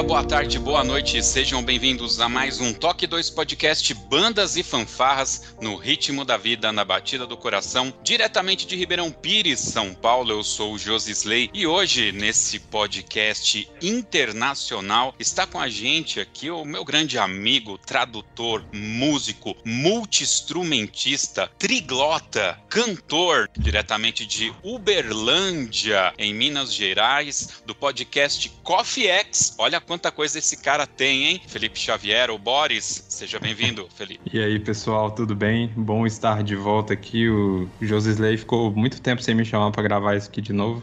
Dia, boa tarde, boa noite, sejam bem-vindos a mais um Toque 2 Podcast Bandas e Fanfarras no ritmo da vida, na batida do coração, diretamente de Ribeirão Pires, São Paulo. Eu sou o Josisley e hoje, nesse podcast internacional, está com a gente aqui o meu grande amigo, tradutor, músico, multi-instrumentista, triglota, cantor, diretamente de Uberlândia, em Minas Gerais, do podcast Coffee X. Olha quanta coisa esse cara tem, hein? Felipe Xavier, o Boris, seja bem-vindo, Felipe. E aí, pessoal, tudo bem? Bom estar de volta aqui. O Josisley ficou muito tempo sem me chamar para gravar isso aqui de novo.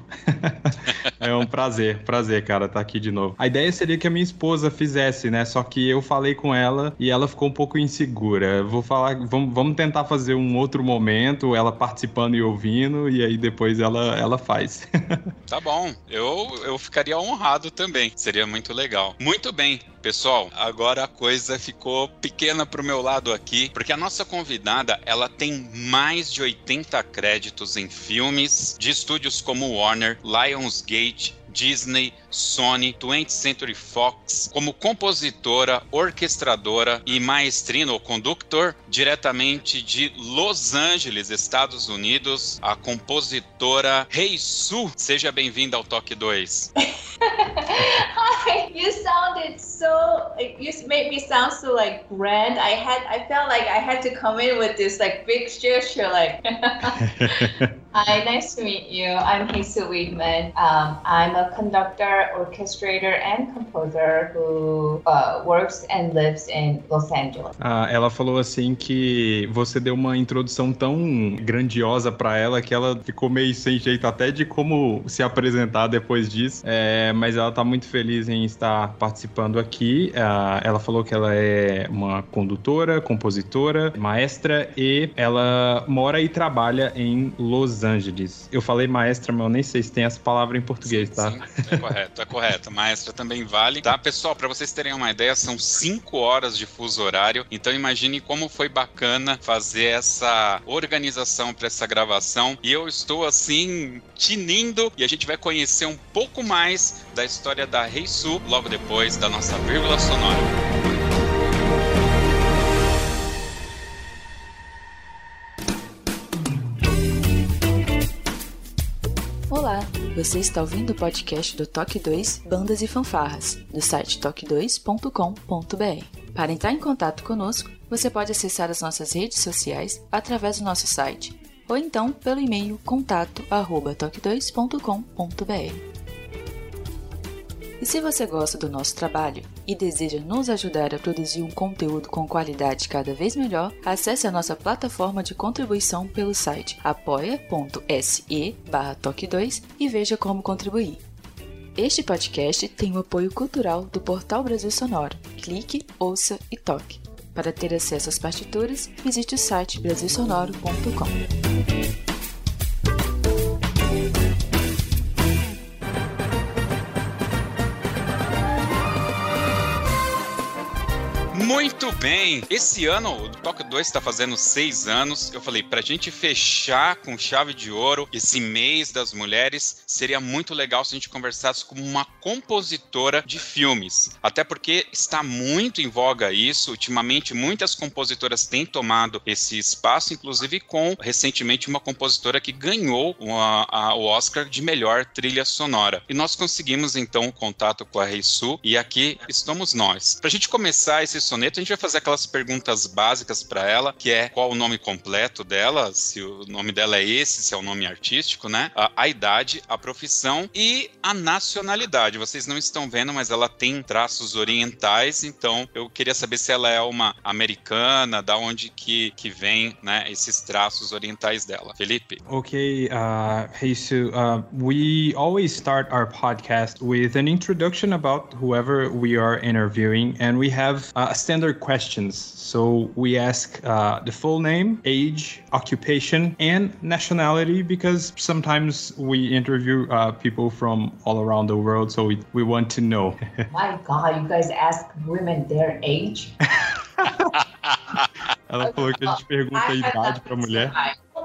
é um prazer, prazer, cara, estar tá aqui de novo. A ideia seria que a minha esposa fizesse, né? Só que eu falei com ela e ela ficou um pouco insegura. Vou falar, vamos, vamos tentar fazer um outro momento, ela participando e ouvindo, e aí depois ela, ela faz. tá bom, eu, eu ficaria honrado também. Seria muito legal. Muito bem, pessoal. Agora a coisa ficou pequena pro meu lado aqui, porque a nossa convidada, ela tem mais de 80 créditos em filmes de estúdios como Warner, Lionsgate, Disney, Sony, 20th Century Fox, como compositora, orquestradora e maestrina ou conductor diretamente de Los Angeles, Estados Unidos, a compositora Rei Su. Seja bem-vinda ao Toque 2. Hi, you sounded so you made me sound so like grand. I had I felt like I had to come in with this like big gesture like Hi, nice to meet you. I'm Hazel Weidman. Um, I'm a conductor, orchestrator, and composer who uh, works and lives in Los Angeles. Ah, ela falou assim que você deu uma introdução tão grandiosa para ela que ela ficou meio sem jeito até de como se apresentar depois disso. É, mas ela tá muito feliz em estar participando aqui. Ah, ela falou que ela é uma condutora, compositora, maestra e ela mora e trabalha em Los Angeles. Eu falei maestra, mas eu nem sei se tem essa palavra em português, tá? Sim, é correto, é correto. Maestra também vale. Tá, pessoal, para vocês terem uma ideia, são cinco horas de fuso horário. Então imagine como foi bacana fazer essa organização para essa gravação. E eu estou assim tinindo e a gente vai conhecer um pouco mais da história da Rei Su logo depois da nossa vírgula sonora. Olá, você está ouvindo o podcast do Toque 2 Bandas e Fanfarras, do site toque2.com.br. Para entrar em contato conosco, você pode acessar as nossas redes sociais através do nosso site ou então pelo e-mail contato@toque2.com.br. E se você gosta do nosso trabalho e deseja nos ajudar a produzir um conteúdo com qualidade cada vez melhor, acesse a nossa plataforma de contribuição pelo site apoia.se toque 2 e veja como contribuir. Este podcast tem o apoio cultural do Portal Brasil Sonoro. Clique, ouça e toque. Para ter acesso às partituras, visite o site brasilsonoro.com. Muito bem! Esse ano o Toque 2 está fazendo seis anos. Eu falei, pra gente fechar com chave de ouro esse mês das mulheres, seria muito legal se a gente conversasse com uma compositora de filmes. Até porque está muito em voga isso. Ultimamente, muitas compositoras têm tomado esse espaço, inclusive com recentemente uma compositora que ganhou uma, a, o Oscar de melhor trilha sonora. E nós conseguimos então o contato com a Rei Su e aqui estamos nós. Pra gente começar esse soneto, a gente vai fazer aquelas perguntas básicas para ela, que é qual o nome completo dela, se o nome dela é esse, se é o nome artístico, né? A, a idade, a profissão e a nacionalidade. Vocês não estão vendo, mas ela tem traços orientais, então eu queria saber se ela é uma americana, da onde que, que vem, né, esses traços orientais dela. Felipe? Okay, uh, Jesus, uh, we always start our podcast with an introduction about whoever we are interviewing, and we have uh, standard questions. So we ask uh, the full name, age, occupation, and nationality because sometimes we interview uh, people from all around the world, so we, we want to know. My God, you guys ask women their age? Ela falou que a gente pergunta a idade pra mulher.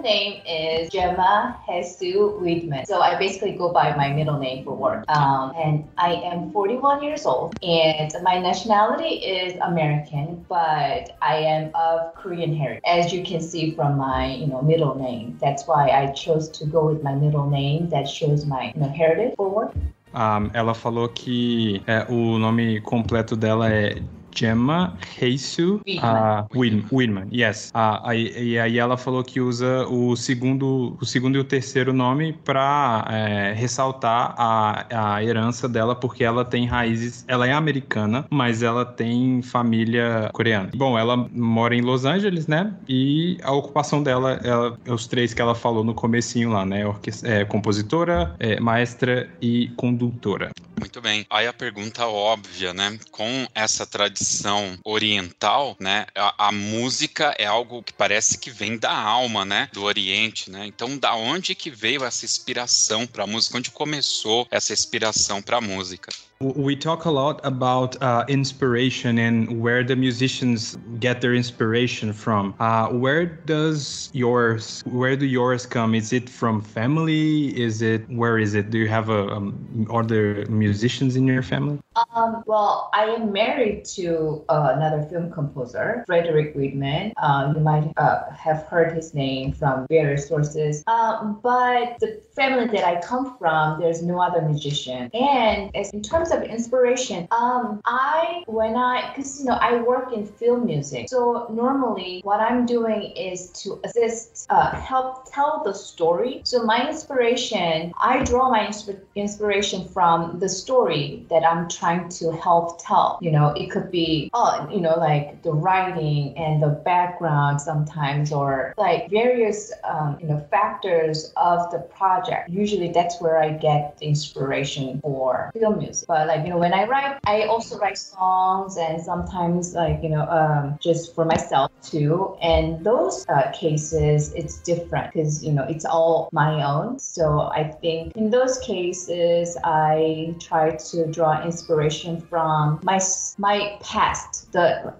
Name is Gemma Hesu Wiedman. So I basically go by my middle name for work. Um, and I am 41 years old, and my nationality is American, but I am of Korean heritage, as you can see from my you know middle name. That's why I chose to go with my middle name that shows my you know heritage for work. Um, ela falou que é, o nome completo dela é Gemma Heisu uh, Widman, yes. Uh, aí, e aí ela falou que usa o segundo, o segundo e o terceiro nome para é, ressaltar a, a herança dela, porque ela tem raízes, ela é americana, mas ela tem família coreana. Bom, ela mora em Los Angeles, né? E a ocupação dela, ela, os três que ela falou no comecinho lá, né? É, compositora, é, maestra e condutora. Muito bem. Aí a pergunta óbvia, né? Com essa tradição oriental, né? A, a, música é algo que parece que vem da alma, né? Do Oriente, né? Então, da onde que veio essa inspiração para a música? Onde começou essa inspiração para a música? We talk a lot about uh, inspiration and where the musicians get their inspiration from. Uh, where does yours? Where do yours come? Is it from family? Is it where is it? Do you have a um, other musicians in your family? Um, well, I am married to uh, another film composer, Frederick Wiedman. Uh, you might uh, have heard his name from various sources. Um, but the family that I come from, there's no other musician. And as in terms of inspiration, um, I when I because you know I work in film music, so normally what I'm doing is to assist, uh, help tell the story. So my inspiration, I draw my insp- inspiration from the story that I'm trying to help tell. You know, it could be oh, you know, like the writing and the background sometimes, or like various um, you know factors of the project. Usually, that's where I get inspiration for film music. But like you know, when I write, I also write songs and sometimes like you know, um, just for myself too. And those uh, cases, it's different because you know it's all my own. So I think in those cases, I try to draw inspiration from my my past. The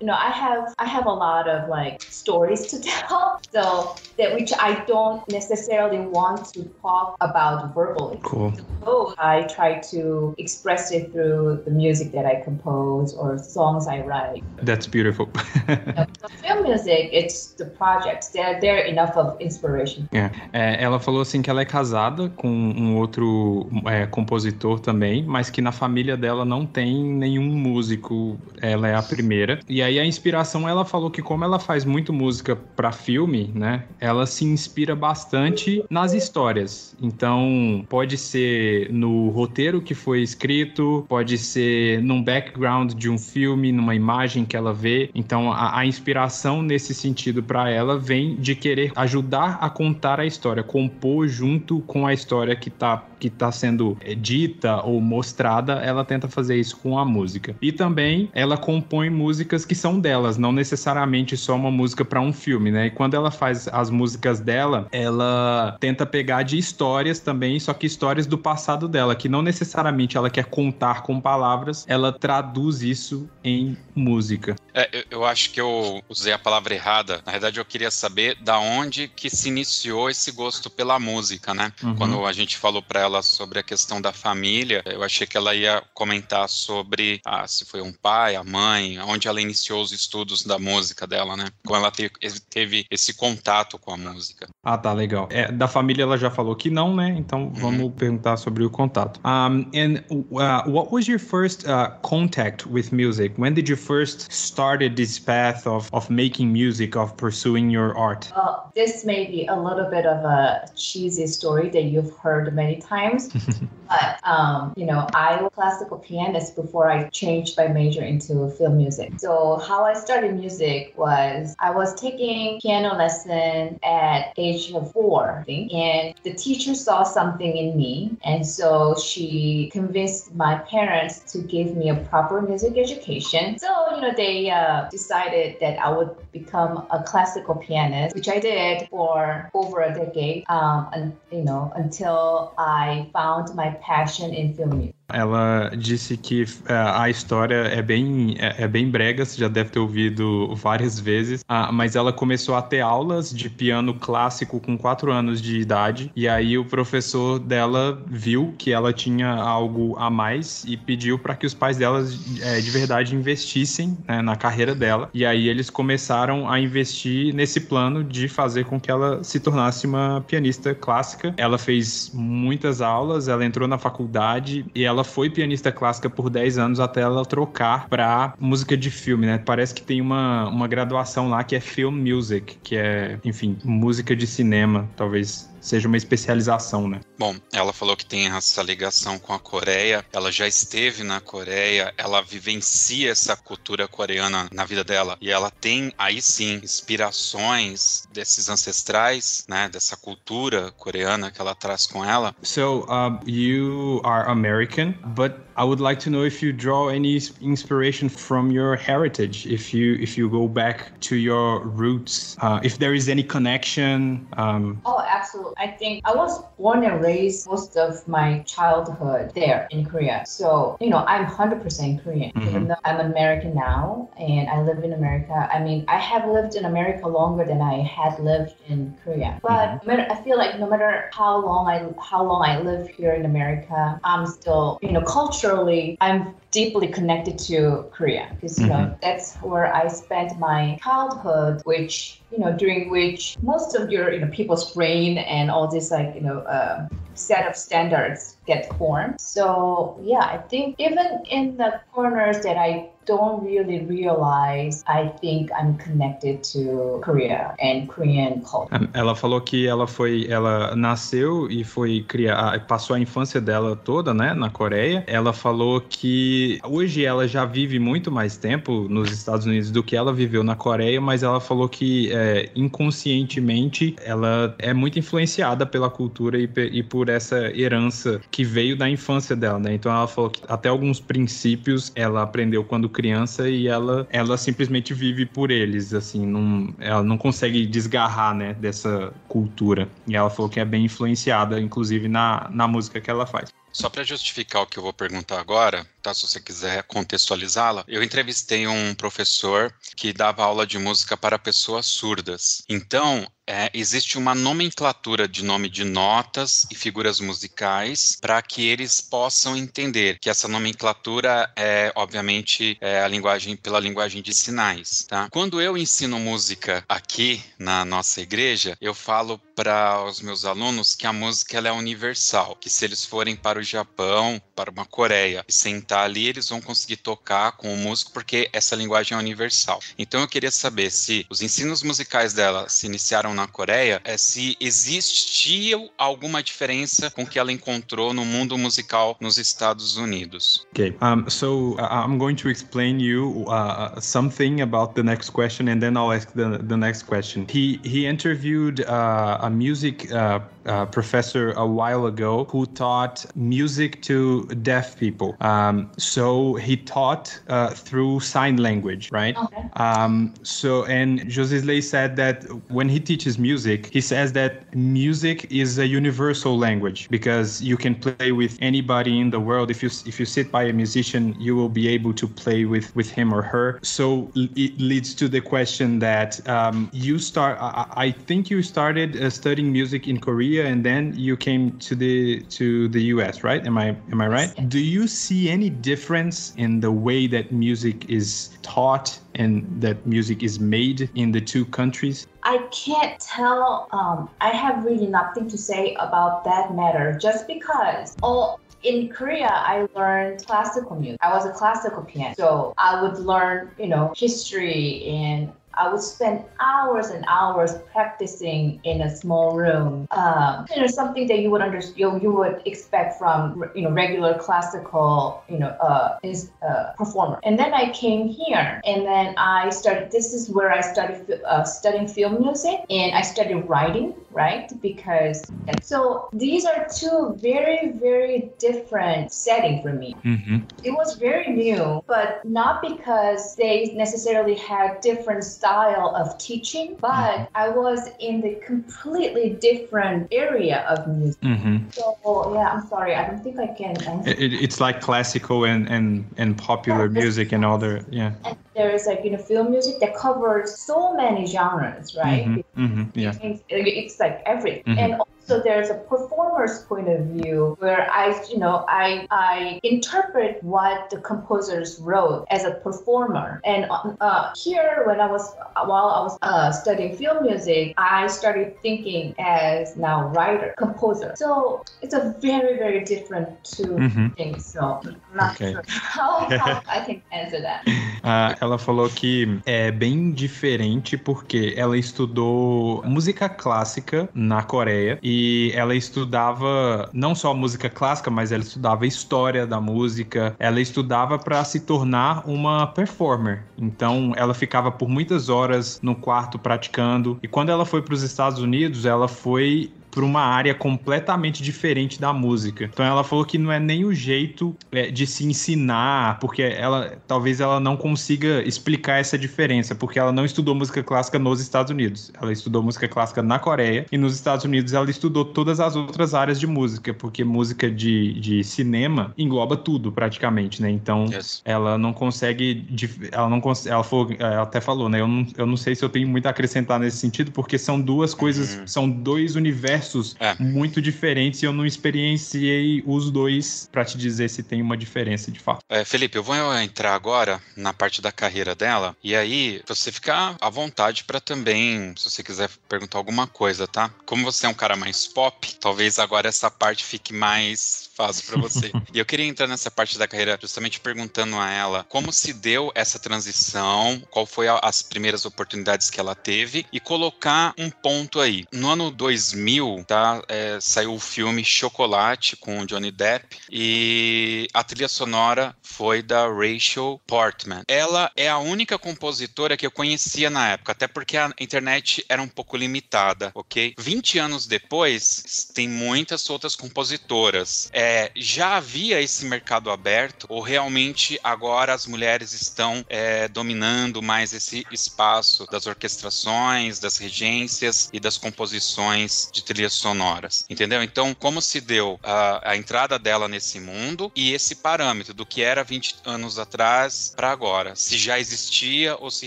you know, I have I have a lot of like stories to tell, so that which I don't necessarily want to talk about verbally. Cool. So I try to express it through the music that I compose or songs I write. That's beautiful. film music, it's the projects. They're, they're enough of inspiration. É. é, ela falou assim que ela é casada com um outro é, compositor também, mas que na família dela não tem nenhum músico. Ela é a primeira. E aí a inspiração, ela falou que como ela faz muito música para filme, né? Ela se inspira bastante nas histórias. Então, pode ser no roteiro que foi escrito, pode ser num background de um filme, numa imagem que ela vê. Então, a, a inspiração nesse sentido para ela vem de querer ajudar a contar a história, compor junto com a história que tá, que tá sendo eh, dita ou mostrada, ela tenta fazer isso com a música. E também ela compõe músicas que são delas, não necessariamente só uma música para um filme, né? E quando ela faz as músicas dela, ela tenta pegar de histórias também, só que histórias do passado dela, que não necessariamente ela quer contar com palavras, ela traduz isso em música. É, eu, eu acho que eu usei a palavra errada. Na verdade, eu queria saber da onde que se iniciou esse gosto pela música, né? Uhum. Quando a gente falou para ela sobre a questão da família, eu achei que ela ia comentar sobre ah, se foi um pai, a mãe, onde ela iniciou os estudos da música dela, né? Como ela te, teve esse contato com a música. Ah, tá, legal. É, da família ela já falou que não, né? Então uhum. vamos perguntar sobre o contato. Um, and uh, what was your first uh, contact with music? When did you first started this path of, of making music, of pursuing your art? Well, this may be a little bit of a cheesy story that you've heard many times. times. but um, you know, I was a classical pianist before I changed my major into film music. So how I started music was I was taking piano lesson at age of four, I think, and the teacher saw something in me, and so she convinced my parents to give me a proper music education. So you know, they uh, decided that I would become a classical pianist, which I did for over a decade, um, and you know, until I found my passion in film music. Ela disse que é, a história é bem, é, é, bem brega, você já deve ter ouvido várias vezes, ah, mas ela começou a ter aulas de piano clássico com 4 anos de idade, e aí o professor dela viu que ela tinha algo a mais e pediu para que os pais dela é, de verdade investissem né, na carreira dela, e aí eles começaram a investir nesse plano de fazer com que ela se tornasse uma pianista clássica. Ela fez muitas aulas, ela entrou na faculdade e ela ela foi pianista clássica por 10 anos até ela trocar pra música de filme, né? Parece que tem uma, uma graduação lá que é Film Music, que é, enfim, música de cinema, talvez seja uma especialização, né? Bom, ela falou que tem essa ligação com a Coreia, ela já esteve na Coreia, ela vivencia essa cultura coreana na vida dela e ela tem aí sim inspirações desses ancestrais, né, dessa cultura coreana que ela traz com ela. So, uh, you are American, but I would like to know if you draw any inspiration from your heritage, if you if you go back to your roots, uh, if there is any connection. Um... Oh, absolutely. I think I was born and raised most of my childhood there in Korea. So, you know, I'm 100% Korean. Mm-hmm. Even though I'm American now and I live in America, I mean, I have lived in America longer than I had lived in Korea. But mm-hmm. I feel like no matter how long I how long I live here in America, I'm still, you know, culturally, I'm deeply connected to Korea because you mm-hmm. know that's where I spent my childhood, which you know during which most of your you know people's brain and all this like you know uh, set of standards get formed. So yeah, I think even in the corners that I don't really realize, I think I'm connected to Korea and Korean culture. Ela falou que ela foi, ela nasceu e foi criar, passou a infância dela toda, né, na Coreia. Ela falou que hoje ela já vive muito mais tempo nos Estados Unidos do que ela viveu na Coreia, mas ela falou que é, inconscientemente ela é muito influenciada pela cultura e, e por essa herança que veio da infância dela, né? Então ela falou que até alguns princípios ela aprendeu quando criança e ela, ela simplesmente vive por eles, assim, não, ela não consegue desgarrar, né, dessa cultura. E ela falou que é bem influenciada, inclusive, na, na música que ela faz. Só para justificar o que eu vou perguntar agora, tá? Se você quiser contextualizá-la, eu entrevistei um professor que dava aula de música para pessoas surdas. Então, é, existe uma nomenclatura de nome de notas e figuras musicais para que eles possam entender que essa nomenclatura é, obviamente, é a linguagem pela linguagem de sinais, tá? Quando eu ensino música aqui na nossa igreja, eu falo para os meus alunos que a música ela é universal, que se eles forem para o Japão, para uma Coreia e sentar ali, eles vão conseguir tocar com o músico porque essa linguagem é universal. Então eu queria saber se os ensinos musicais dela se iniciaram na Coreia é se existia alguma diferença com que ela encontrou no mundo musical nos Estados Unidos. Okay, um, so uh, I'm going to explain you uh, something about the next question, and then I'll ask the, the next question. He he interviewed uh, a music uh, uh, professor a while ago who taught music to deaf people. Um, so he taught uh, through sign language, right? Okay. Um, so and Josisley said that when he teaches teaches music, he says that music is a universal language because you can play with anybody in the world. If you if you sit by a musician, you will be able to play with with him or her. So it leads to the question that um, you start. I, I, think you started uh, studying music in Korea and then you came to the to the U.S. Right? Am I am I right? Do you see any any difference in the way that music is taught and that music is made in the two countries? I can't tell. Um, I have really nothing to say about that matter just because all in Korea, I learned classical music. I was a classical pianist, so I would learn, you know, history and I would spend hours and hours practicing in a small room. Um, you know, something that you would understand, you, you would expect from you know regular classical you know uh, is uh, performer. And then I came here, and then I started. This is where I started uh, studying film music, and I started writing right? Because so these are two very, very different setting for me. Mm-hmm. It was very new, but not because they necessarily had different style of teaching, but mm-hmm. I was in the completely different area of music. Mm-hmm. So yeah, I'm sorry, I don't think I can. It, it's like classical and and and popular yeah, music and other yeah. And there is like you know film music that covers so many genres, right? Mm-hmm. mm-hmm. Yeah. It's like everything. Mm-hmm. And so there's a performer's point of view where I, you know, I I interpret what the composers wrote as a performer. And uh, here, when I was while I was uh, studying film music, I started thinking as now writer, composer. So it's a very very different 2 mm-hmm. things. So I'm not okay. sure how, how I can answer that. Uh, ela falou que é bem diferente porque ela estudou música clássica na Coreia e e ela estudava não só música clássica, mas ela estudava história da música, ela estudava para se tornar uma performer. Então, ela ficava por muitas horas no quarto praticando. E quando ela foi para os Estados Unidos, ela foi para uma área completamente diferente da música. Então ela falou que não é nem o jeito é, de se ensinar, porque ela talvez ela não consiga explicar essa diferença, porque ela não estudou música clássica nos Estados Unidos. Ela estudou música clássica na Coreia e nos Estados Unidos ela estudou todas as outras áreas de música, porque música de, de cinema engloba tudo praticamente, né? Então yes. ela não consegue, ela não consegue, ela, falou, ela até falou, né? Eu não, eu não sei se eu tenho muito a acrescentar nesse sentido, porque são duas coisas, uhum. são dois universos universos é. muito diferentes e eu não experienciei os dois para te dizer se tem uma diferença de fato. É, Felipe, eu vou entrar agora na parte da carreira dela e aí você ficar à vontade para também, se você quiser perguntar alguma coisa, tá? Como você é um cara mais pop, talvez agora essa parte fique mais fácil para você. e eu queria entrar nessa parte da carreira justamente perguntando a ela como se deu essa transição, qual foi a, as primeiras oportunidades que ela teve e colocar um ponto aí. No ano 2000, tá? É, saiu o filme Chocolate com Johnny Depp e a trilha sonora foi da Rachel Portman. Ela é a única compositora que eu conhecia na época, até porque a internet era um pouco limitada, ok? 20 anos depois, tem muitas outras compositoras. É, já havia esse mercado aberto ou realmente agora as mulheres estão é, dominando mais esse espaço das orquestrações, das regências e das composições de trilha trilhas sonoras, entendeu? Então, como se deu a, a entrada dela nesse mundo e esse parâmetro do que era 20 anos atrás para agora, se já existia ou se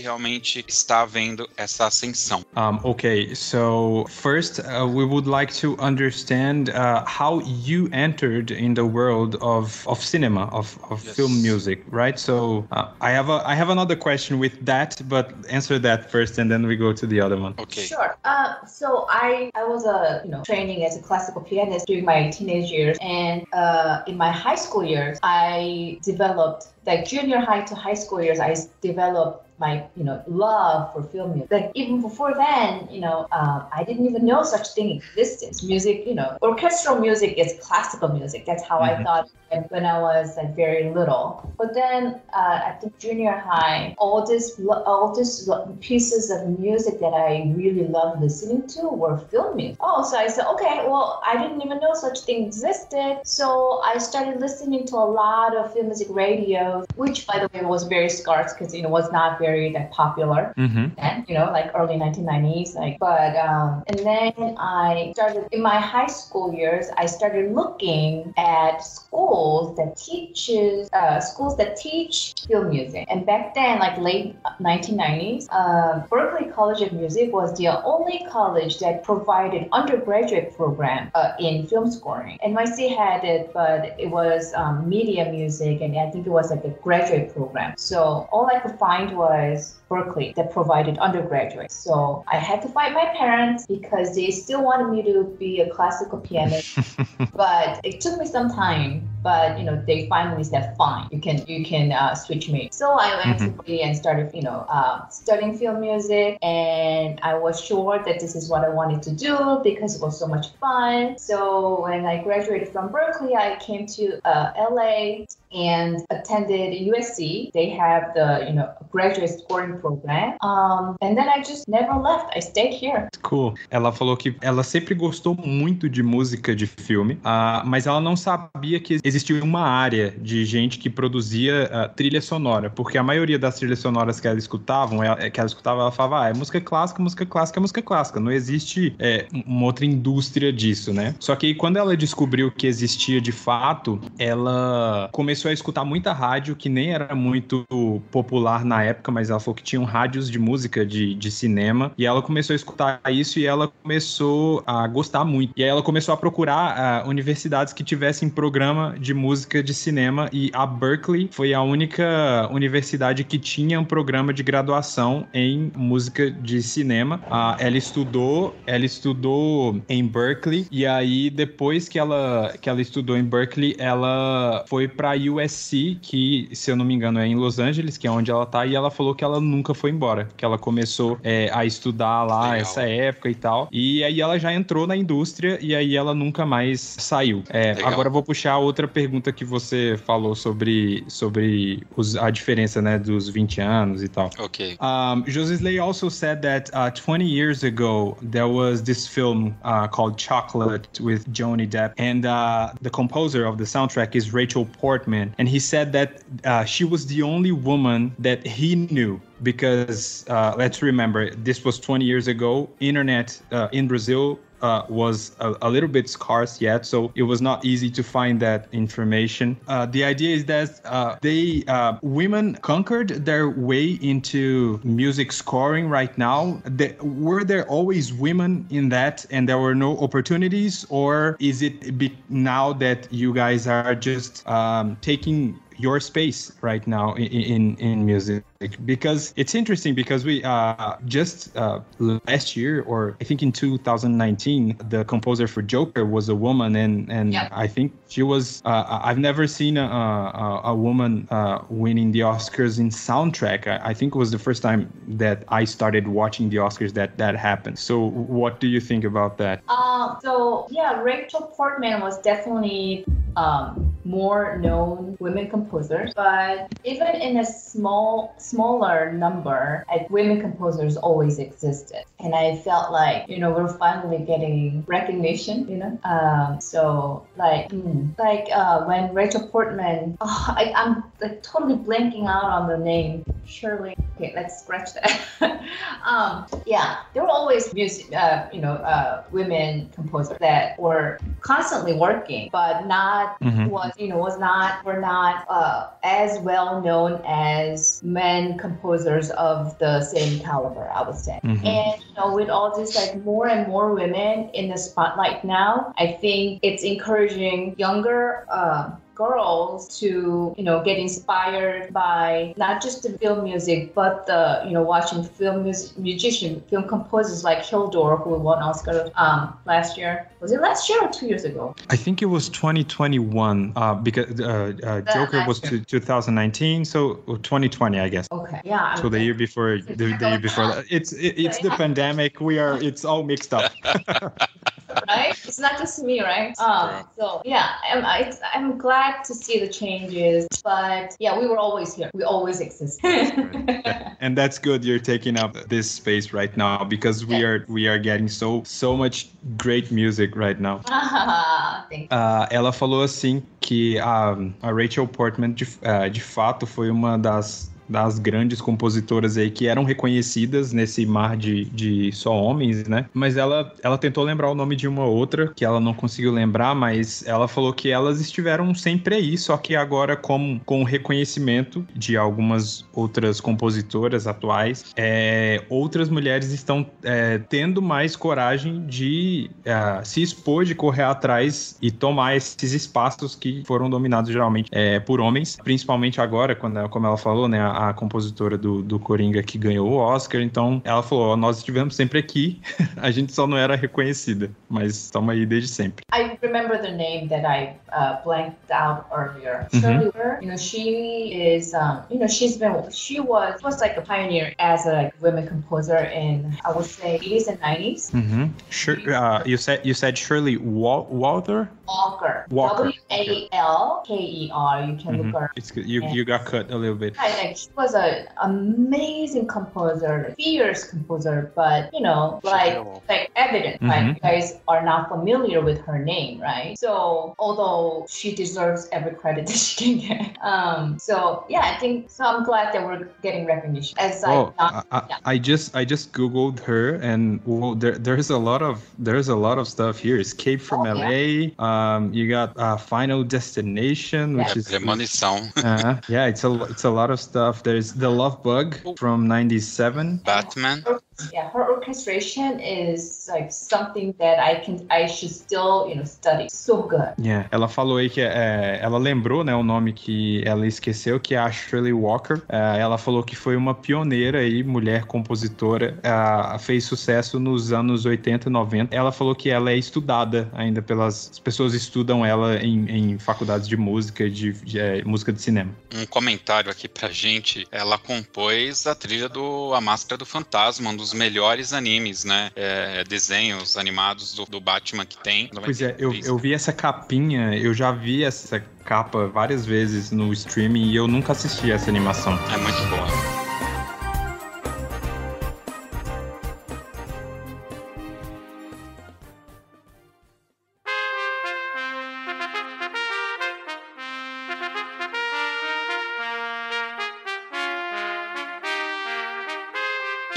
realmente está havendo essa ascensão. Um, okay, so first uh, we would like to understand uh, how you entered in the world of, of cinema, of, of yes. film music, right? So uh, I have a I have another question with that, but answer that first, and then we go to the other one. Okay. Sure. Uh, so I I was a you know training as a classical pianist during my teenage years, and uh, in my high school years, I developed like junior high to high school years. I developed my you know love for film music. Like even before then, you know, um, I didn't even know such thing existed. Music, you know, orchestral music is classical music. That's how mm-hmm. I thought when I was like very little. But then uh, at the junior high, all this all these pieces of music that I really loved listening to were film music. Oh, so I said, okay, well, I didn't even know such thing existed. So I started listening to a lot of film music radio videos, which by the way was very scarce because you know was not very like popular Mm-hmm. then, you know, like early 1990s. Like, but um, and then I started in my high school years. I started looking at schools that teaches uh, schools that teach film music. And back then, like late 1990s, uh, Berkeley College of Music was the only college that provided undergraduate program uh, in film scoring. NYC had it, but it was um, media music, and I think it was like a graduate program. So all I could find was Berkeley that provided undergraduate. So I had to fight my parents because they still wanted me to be a classical pianist. but it took me some time. But you know, they finally said, "Fine, you can you can uh, switch me." So I went to Berkeley and started, you know, uh, studying film music, and I was sure that this is what I wanted to do because it was so much fun. So when I graduated from Berkeley, I came to uh, LA and attended USC. They have the you know graduate scoring program, um, and then I just never left. I stayed here. Cool. Ela falou que ela sempre gostou muito de música de filme, ah, mas ela não sabia que existia uma área de gente que produzia ah, trilha sonora, porque a maioria das trilhas sonoras que ela escutavam, ela, que ela escutava, ela falava, ah, é música clássica, música clássica, é música clássica. Não existe é, uma outra indústria disso, né? Só que aí, quando ela descobriu que existia de fato, ela começou a escutar muita rádio que nem era muito popular na época, mas ela falou que tinham rádios de música de, de cinema, e ela começou a escutar isso e ela começou a gostar muito. E aí ela começou a procurar ah, universidades que tivessem programa de música de cinema, e a Berkeley foi a única universidade que tinha um programa de graduação em música de cinema. Ah, ela estudou, ela estudou em Berkeley, e aí depois que ela, que ela estudou em Berkeley, ela foi para USC, que se eu não me engano é em Los Angeles, que é onde ela tá, e ela falou que ela nunca foi embora, que ela começou é, a estudar lá Legal. essa época e tal. E aí ela já entrou na indústria e aí ela nunca mais saiu. É, agora eu vou puxar outra pergunta que você falou sobre, sobre os- a diferença né, dos 20 anos e tal. Ok. Um, Josisley also said that uh, 20 years ago there was this film uh, called Chocolate with Johnny Depp, and uh, the composer of the soundtrack is Rachel Portman, and he said that uh, she was the only woman that he knew. Because uh, let's remember, this was 20 years ago. Internet uh, in Brazil uh, was a, a little bit scarce yet, so it was not easy to find that information. Uh, the idea is that uh, they uh, women conquered their way into music scoring right now. They, were there always women in that, and there were no opportunities, or is it be, now that you guys are just um, taking your space right now in in, in music because it's interesting because we uh, just uh, last year or I think in 2019 the composer for Joker was a woman and and Yeah. I think she was uh, I've never seen a, a, a woman uh, winning the Oscars in soundtrack. I, I think it was the first time that I started watching the Oscars that that happened. So what do you think about that? Uh, so yeah, Rachel Portman was definitely um, more known women composers, but even in a small, smaller number, like, women composers always existed, and I felt like you know we're finally getting recognition, you know. Um, so like, hmm, like uh, when Rachel Portman, oh, I, I'm like totally blanking out on the name. Shirley. Okay, let's scratch that. um, yeah, there were always music, uh, you know, uh, women composers that were constantly working, but not Mhm. was you know was not were not uh, as well known as men composers of the same caliber. I would say. Mhm. And you know, with all this like more and more women in the spotlight now, I think it's encouraging younger. Uh, girls to you know get inspired by not just the film music but the you know watching film mus- musician film composers like Hildur who won Oscar um last year was it last year or two years ago I think it was 2021 uh, because uh, uh, Joker was to 2019 so 2020 I guess okay yeah So the year before, the, the year before, that. it's it, it's the pandemic. We are, it's all mixed up. right right? It's not just me, right? Um, so yeah, I'm, I, I'm glad to see the changes, but yeah, we were always here. We always exist. and that's good you're taking up this space right now because we are we are getting so so much great music right now. Thank you. Ah, ela falou assim que a, a Rachel Portman de, ah, de fato foi uma das das grandes compositoras aí que eram reconhecidas nesse mar de, de só homens, né? Mas ela, ela tentou lembrar o nome de uma outra que ela não conseguiu lembrar, mas ela falou que elas estiveram sempre aí, só que agora com, com o reconhecimento de algumas outras compositoras atuais, é, outras mulheres estão é, tendo mais coragem de é, se expor, de correr atrás e tomar esses espaços que foram dominados geralmente é, por homens, principalmente agora, quando, como ela falou, né? A compositora do, do Coringa que ganhou o Oscar. Então ela falou: nós estivemos sempre aqui, a gente só não era reconhecida, mas estamos aí desde sempre. I remember the name that I uh, blanked out earlier. Shirley Burr, you know, she is, um, you know, she's been, she was, was like a pioneer as a like, women composer in, I would say, 80s and 90s. Uhum. Sure, uh, you said you said Shirley Wal- Walther. Walker. Walker. W A L K E R. You can Mhm. look her. It's good. You you got cut a little bit. I like was an amazing composer, fierce composer, but you know, like like evident, like Mhm. you guys are not familiar with her name, right? So although she deserves every credit that she can get, um, so yeah, I think so. I'm glad that we're getting recognition as like Oh, not, I, I, yeah. I just I just googled her and well, there there's a lot of there's a lot of stuff here. Escape from Oh, LA. Um, you got uh, Final Destination, which Yeah. is Premonição. uh, yeah, it's a it's a lot of stuff. There's The Love Bug oh. from '97. Batman. Yeah, her orchestration is like something that I can I should still you know study. So good. Yeah. Ela falou aí que é, ela lembrou, né, o nome que ela esqueceu, que é a Shirley Walker. É, ela falou que foi uma pioneira aí, mulher compositora, é, fez sucesso nos anos 80 e 90. Ela falou que ela é estudada ainda pelas as pessoas estudam ela em, em faculdades de música, de, de, é, música de cinema. Um comentário aqui pra gente. Ela compôs a trilha do A Máscara do Fantasma, um dos melhores animes, né? É, desenhos animados do, do Batman que tem. Pois é, eu, eu vi essa capinha, eu já vi essa capa várias vezes no streaming e eu nunca assisti essa animação. É muito boa.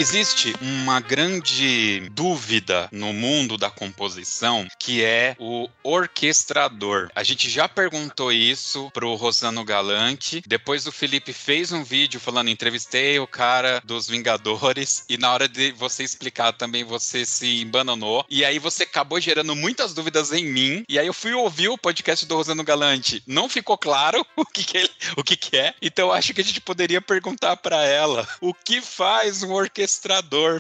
Existe uma grande dúvida no mundo da composição que é o orquestrador. A gente já perguntou isso pro Rosano Galante. Depois o Felipe fez um vídeo falando, entrevistei o cara dos Vingadores e na hora de você explicar também você se embananou. E aí você acabou gerando muitas dúvidas em mim. E aí eu fui ouvir o podcast do Rosano Galante. Não ficou claro o que, que, ele, o que, que é. Então acho que a gente poderia perguntar para ela o que faz um orquestrador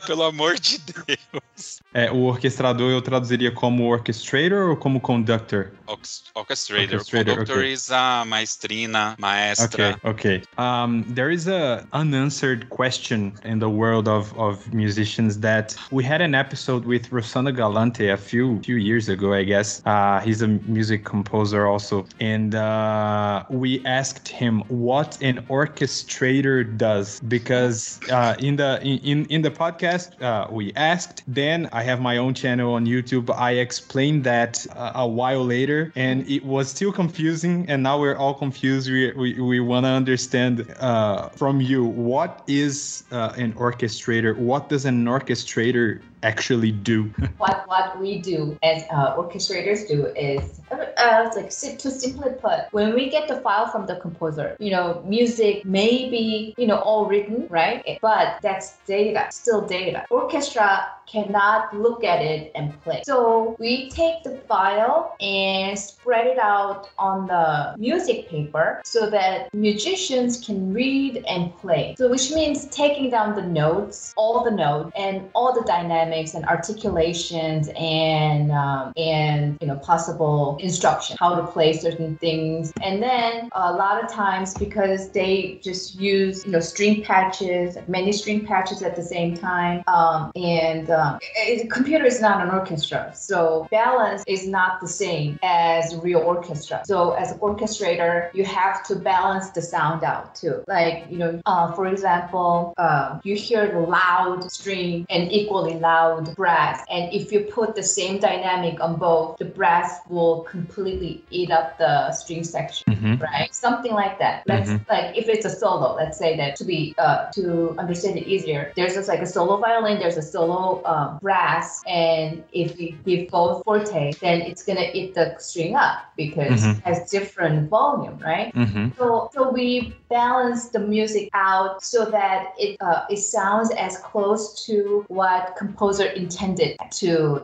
pelo amor de Deus. É, o orquestrador eu traduziria como orchestrator ou como conductor? Orchestrator. Orchestrator, Conductor okay. is a maestrina, maestra. Okay, okay. Um, there is a unanswered question in the world of, of musicians that we had an episode with Rossano Galante a few few years ago, I guess. Uh, he's a music composer also, and uh, we asked him what an orchestrator does because uh, in the in in the podcast uh, we asked. Then I have my own channel on YouTube. I explained that uh, a while later, and it was still confusing. And now we're all confused. We we, we want to understand uh, from you what is uh, an orchestrator? What does an orchestrator actually do? what what we do as uh, orchestrators do is uh, like to simply put when we get the file from the composer you know music may be you know all written right but that's data still data orchestra cannot look at it and play. So we take the file and spread it out on the music paper so that musicians can read and play. So which means taking down the notes all the notes and all the dynamics and articulations and um, and you know possible instruction how to play certain things. And then a lot of times because they just use you know string patches many string patches at the same time um, and um, a computer is not an orchestra, so balance is not the same as real orchestra. So as an orchestrator, you have to balance the sound out too. Like you know, uh, for example, uh, you hear the loud string and equally loud brass, and if you put the same dynamic on both, the brass will completely eat up the string section, Mhm. right? Something like that. Let's Mhm. like if it's a solo, let's say that to be uh, to understand it easier, there's just like a solo violin, there's a solo um, brass, and if you give both forte, then it's gonna eat the string up because Mhm. it has different volume, right? hmm So, so we balance the music out so that it uh, it sounds as close to what composer intended to.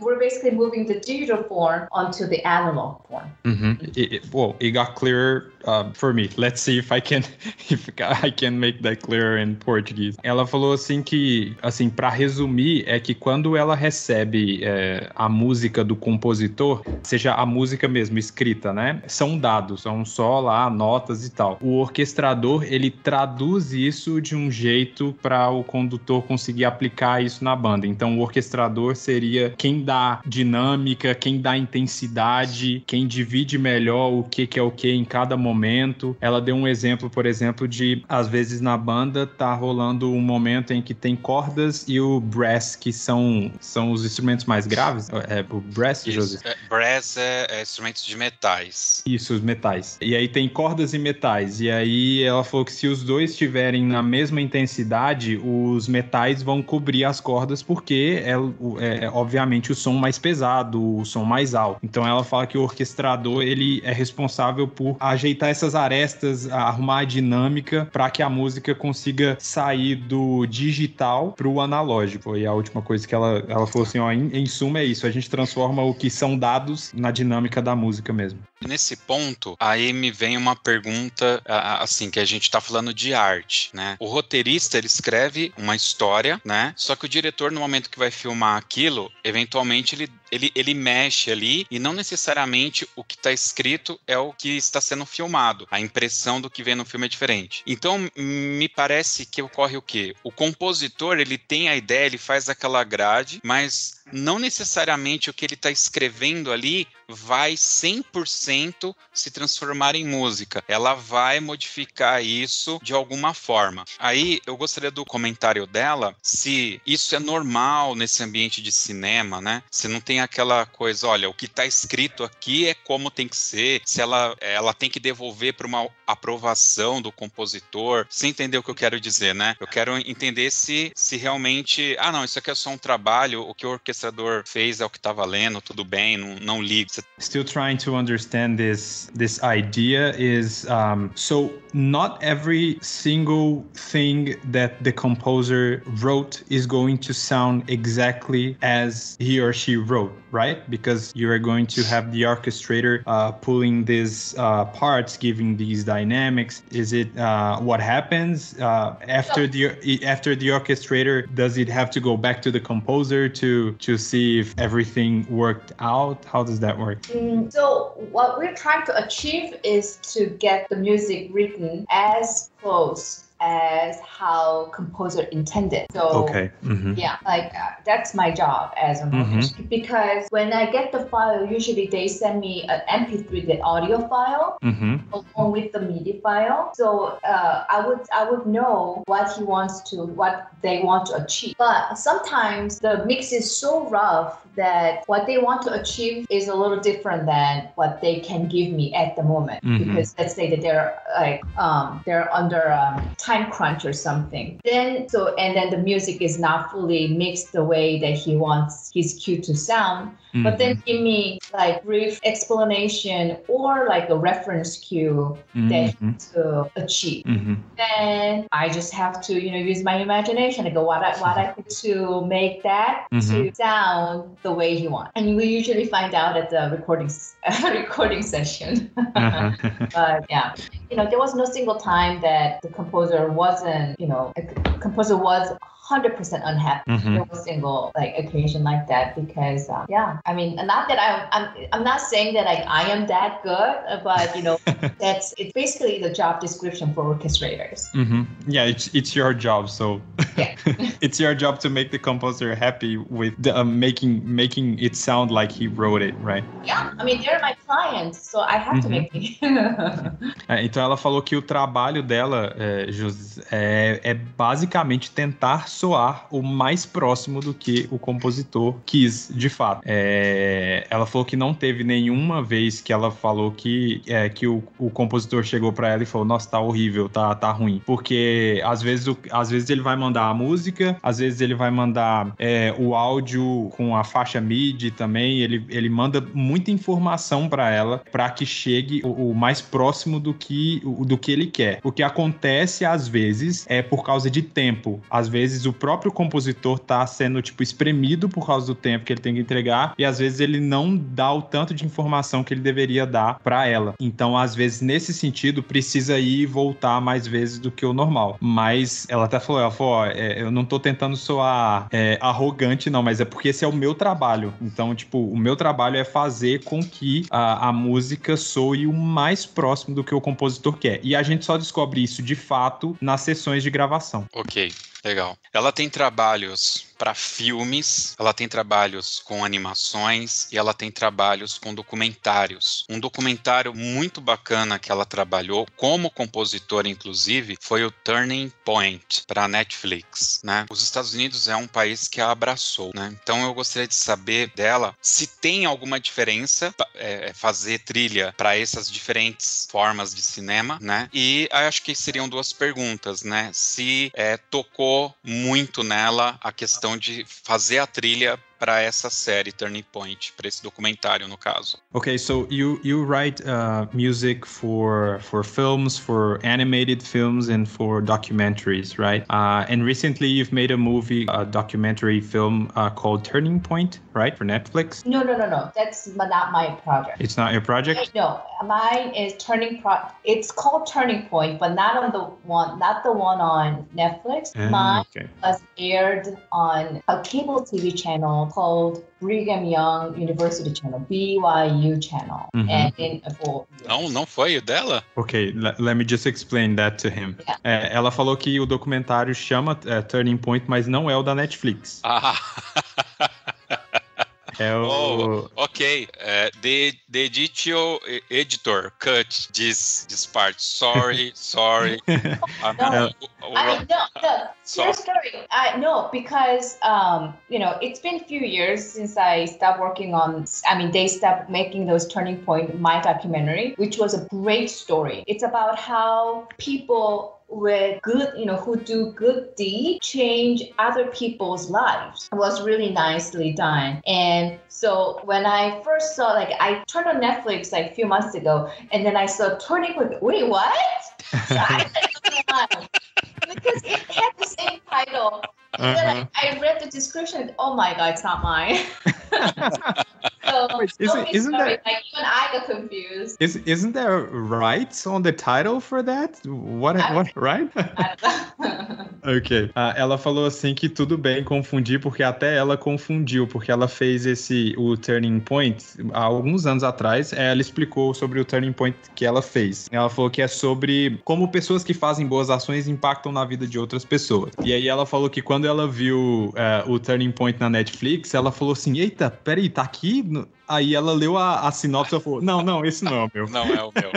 We're basically moving the digital form onto the analog form. hmm It, it- well, it got clearer uh, for me. Let's see if I can if I can make that clearer in Portuguese. Ela falou assim que, assim, para resumir, é que quando ela recebe é, a música do compositor, seja a música mesmo escrita, né? São dados, são só lá notas e tal. O orquestrador ele traduz isso de um jeito para o condutor conseguir aplicar isso na banda. Então, o orquestrador seria quem dá dinâmica, quem dá intensidade, quem divide melhor o que, que é o que em cada momento. Ela deu um exemplo, por exemplo, de às vezes na banda tá rolando um momento em que tem cordas e o brass, que são, são os instrumentos mais graves. É o brass, José? Isso. É, brass é, é instrumentos de metais. Isso, os metais. E aí tem cordas e metais. E aí ela falou que se os dois estiverem na mesma intensidade, os metais vão cobrir as cordas porque é, o- é, obviamente o som mais pesado, o som mais alto. Então ela fala que o orquestrador ele é responsável por ajeitar essas arestas, arrumar a dinâmica para que a música consiga sair do digital para o analógico. E a última coisa que ela, ela falou assim, ó, em, em suma é isso, a gente transforma o que são dados na dinâmica da música mesmo. Nesse ponto, aí me vem uma pergunta, assim, que a gente tá falando de arte, né? O roteirista, ele escreve uma história, né? Só que o diretor, no momento que vai filmar aquilo, eventualmente ele, ele, ele mexe ali e não necessariamente o que tá escrito é o que está sendo filmado. A impressão do que vem no filme é diferente. Então, me parece que ocorre o quê? O compositor, ele tem a ideia, ele faz aquela grade, mas não necessariamente o que ele está escrevendo ali vai 100% se transformar em música. Ela vai modificar isso de alguma forma. Aí eu gostaria do comentário dela se isso é normal nesse ambiente de cinema, né? Se não tem aquela coisa, olha, o que está escrito aqui é como tem que ser, se ela, ela tem que devolver para uma aprovação do compositor. Você entendeu o que eu quero dizer, né? Eu quero entender se, se realmente, ah, não, isso aqui é só um trabalho, o que o orquestrador fez é o que tá valendo, tudo bem, não, não ligo. Você still trying to understand this this idea is um, so not every single thing that the composer wrote is going to sound exactly as he or she wrote right? Because you are going to have the orchestrator uh, pulling these uh, parts giving these dynamics. Is it uh, what happens uh, after the after the orchestrator does it have to go back to the composer to to see if everything worked out? How does that work? Mm, So what we're trying to achieve is to get the music written as close as how composer intended. So okay Mhm. Yeah, like uh, that's my job as an Mhm. because when I get the file, usually they send me an MP3, the audio file, Mhm. along with the MIDI file. So uh, I would I would know what he wants to what they want to achieve. But sometimes the mix is so rough that what they want to achieve is a little different than what they can give me at the moment. Mhm. Because let's say that they're like um, they're under um, time crunch or something. Then so and then the music is not fully mixed the way that he wants his cue to sound. But then give me like brief explanation or like a reference cue that Mhm. to achieve. Mhm. Then I just have to, you know, use my imagination and go what I what I could to make that to sound the way he wants. And we usually find out at the recording recording session. Uh-huh. but yeah, you know, there was no single time that the composer wasn't, you know, composer was hundred percent unhappy. Mhm. No single like occasion like that because uh, yeah, I mean, not that I'm I'm I'm not saying that like I am that good, uh, but you know, that's it's basically the job description for orchestrators. hmm Yeah, it's it's your job, so Yeah. it's your job to make the composer happy with the, uh, making making it sound like he wrote it, right? Yeah, I mean they're my clients, so I have to Mhm. make it. É, então ela falou que o trabalho dela, é, é, é basicamente tentar soar o mais próximo do que o compositor quis, de fato. É, ela falou que não teve nenhuma vez que ela falou que, é, que o, o compositor chegou pra ela e falou: Nossa, tá horrível, tá, tá ruim. Porque às vezes, o- às vezes ele vai mandar a música, às vezes ele vai mandar é, o áudio com a faixa MIDI também. Ele, ele manda muita informação pra ela para que chegue o, o mais próximo do que, o- do que ele quer. O que acontece às vezes é por causa de tempo. Às vezes o próprio compositor tá sendo tipo espremido por causa do tempo que ele tem que entregar e às vezes ele não dá o tanto de informação que ele deveria dar para ela. Então, às vezes nesse sentido precisa ir e voltar mais vezes do que o normal. Mas ela até falou, ela falou, ó, é, eu não tô tentando soar é, arrogante não, mas é porque esse é o meu trabalho. Então, tipo, o meu trabalho é fazer com que a, a música soe o mais próximo do que o compositor quer. E a gente só descobre isso de fato nas sessões de gravação. Ok, legal. Ela tem trabalhos para filmes, ela tem trabalhos com animações e ela tem trabalhos com documentários. Um documentário muito bacana que ela trabalhou como compositora, inclusive, foi o Turning Point para Netflix. Né? Os Estados Unidos é um país que a abraçou. Né? Então eu gostaria de saber dela se tem alguma diferença é, fazer trilha para essas diferentes formas de cinema, né? E acho que seriam duas perguntas, né? Se é, tocou muito nela a questão de fazer a trilha para essa série Turning Point, para esse documentário no caso. Okay, so you you write uh, music for for films, for animated films, and for documentaries, right? Uh, and recently you've made a movie, a documentary film uh, called Turning Point, right, for Netflix. no, no, no, no. That's not my project. It's not your project. No, mine is Turning Pro. It's called Turning Point, but not on the one, not the one on Netflix. Ah, Mine okay. was aired on a cable TV channel called Brigham Young University Channel, BYU Channel, Mhm. and in for Não, não foi o dela? Ok, le- let me just explain that to him. Yeah. É, ela falou que o documentário chama é, Turning Point, mas não é o da Netflix. Ah, É o. oh, ok. É, the, the editor, editor cut this, this part. Sorry, sorry. I'm- No. o- I mean, no, no. So- True story. I no, because um, you know, it's been a few years since I stopped working on. I mean, they stopped making those turning point. My documentary, which was a great story. It's about how people with good, you know, who do good deed change other people's lives. It was really nicely done. And so when I first saw, like, I turned on Netflix like a few months ago, and then I saw Turning Point. Wait, what? So I said, because it had the same title. And then Uh-huh. I, I read the description. Oh my god, it's not mine. so Wait, isn't- isn't that- like even I got confused. Is, isn't there rights on the title for that? What? I- What? Right? Ok. Ah, ela falou assim que tudo bem confundir, porque até ela confundiu, porque ela fez esse, o Turning Point, há alguns anos atrás, eh, ela explicou sobre o Turning Point que ela fez. Ela falou que é sobre como pessoas que fazem boas ações impactam na vida de outras pessoas. E aí ela falou que quando ela viu eh, o Turning Point na Netflix, ela falou assim, eita, peraí, tá aqui? Aí ela leu a, a sinopse e falou, não, não, esse não é o meu. Não é o meu.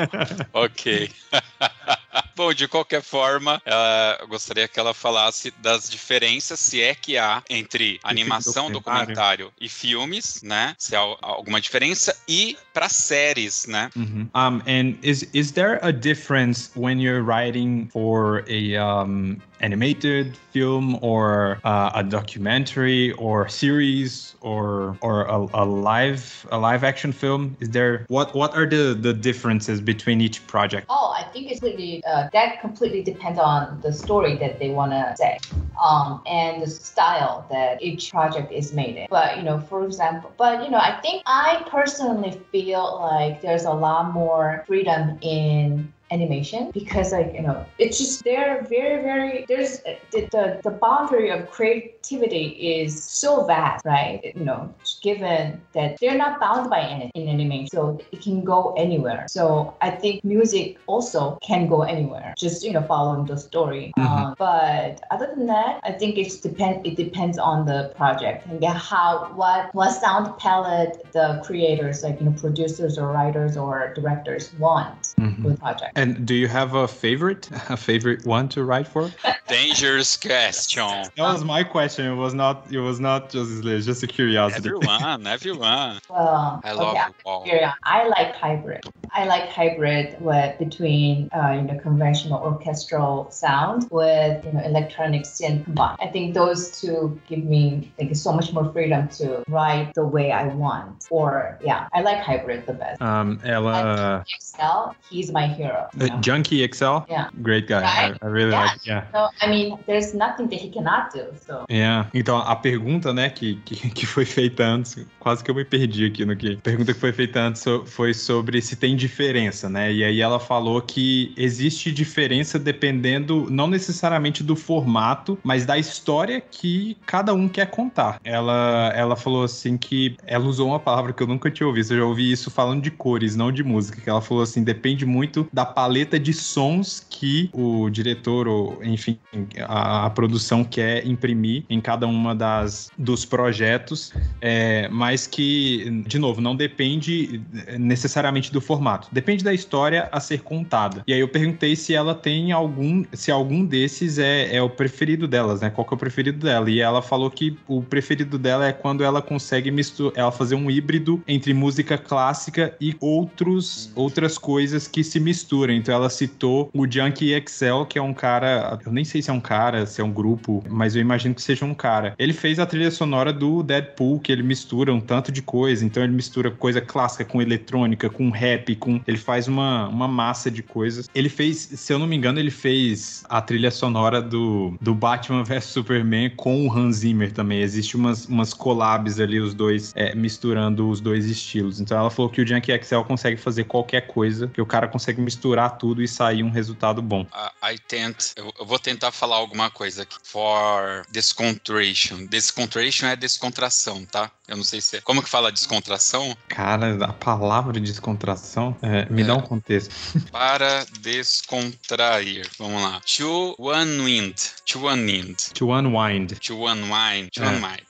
ok. Bom, de qualquer forma, ela- eu gostaria que ela falasse das diferenças, se é que há, entre animação, documentário. documentário e filmes, né? Se há alguma diferença, e para séries, né? Mhm. Um, and is is there a difference when you're writing for a um, animated film or uh, a documentary or series or or a, a live a live action film? Is there what what are the the differences between each project? Oh, I think it's completely uh, that completely depends on the story that they want to say, um, and the style that each project is made in. But you know, for example, but you know, I think I personally feel like there's a lot more freedom in animation because like you know it's just they're very very there's the, the the boundary of creativity is so vast right you know given that they're not bound by any in animation so it can go anywhere so i think music also can go anywhere just you know following the story Mhm. um, but other than that i think it's depend it depends on the project and yeah, how what what sound palette the creators like you know producers or writers or directors want Mhm. with project And do you have a favorite, a favorite one to write for? Dangerous question. That was my question. It was not. It was not just just a curiosity. Everyone, everyone. well I love okay, all. Yeah, I like hybrid. I like hybrid with between uh, you know conventional orchestral sound with you know electronic synth combined. I think those two give me like so much more freedom to write the way I want. Or yeah, I like hybrid the best. Um, ela, Excel, he's my hero. You uh, know? Junkie Excel. Yeah. Great guy. I, Right? I really Yeah. like. Yeah. So I mean, there's nothing that he cannot do. So Yeah. Então, a pergunta, né, que, que, que foi feita antes, quase que eu me perdi aqui no que. A pergunta que foi feita antes foi sobre se tem diferença, né? E aí ela falou que existe diferença dependendo, não necessariamente do formato, mas da história que cada um quer contar. Ela, ela falou assim que. Ela usou uma palavra que eu nunca tinha ouvido. Eu já ouvi isso falando de cores, não de música. Que ela falou assim: depende muito da paleta de sons que o diretor, ou enfim, a, a produção quer imprimir em cada uma das dos projetos, é, mas que, de novo, não depende necessariamente do formato. Depende da história a ser contada. E aí eu perguntei se ela tem algum, se algum desses é, é o preferido delas, né? Qual que é o preferido dela? E ela falou que o preferido dela é quando ela consegue misturar, ela fazer um híbrido entre música clássica e outros, outras coisas que se misturam. Então ela citou o Junkie Excel, que é um cara, eu nem sei se é um cara, se é um grupo, mas eu imagino que seja um cara. Ele fez a trilha sonora do Deadpool, que ele mistura um tanto de coisa. Então ele mistura coisa clássica com eletrônica, com rap, com ele faz uma, uma massa de coisas. Ele fez, se eu não me engano, ele fez a trilha sonora do, do Batman vs Superman com o Hans Zimmer também. Existe umas, umas collabs ali, os dois é, misturando os dois estilos. Então ela falou que o Junkie Excel consegue fazer qualquer coisa, que o cara consegue misturar tudo e sair um resultado bom. I, I tend, eu, eu vou tentar falar alguma coisa aqui. For descontration. Descontration é descontração, tá? Eu não sei se é. Como que fala descontração? Cara, a palavra descontração é, me É. dá um contexto. Para descontrair. Vamos lá. To unwind. To unwind. To unwind. To unwind. To É. unwind.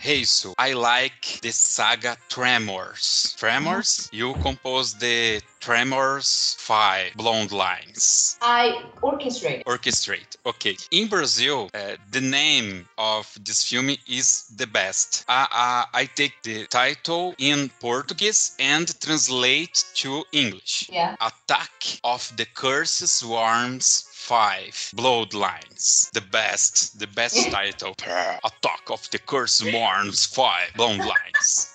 Hey, so I like the saga Tremors. Tremors? You compose the Tremors 5 Blonde Lines. I orchestrate. Orchestrate. Okay. In Brazil, uh, the name of this film is the best. Uh, uh, I take the title in Portuguese and translate to English. Yeah. Attack of the Cursed Swarms 5 Bloodlines. The best, the best title. Attack of the Cursed Swarms 5 Bloodlines.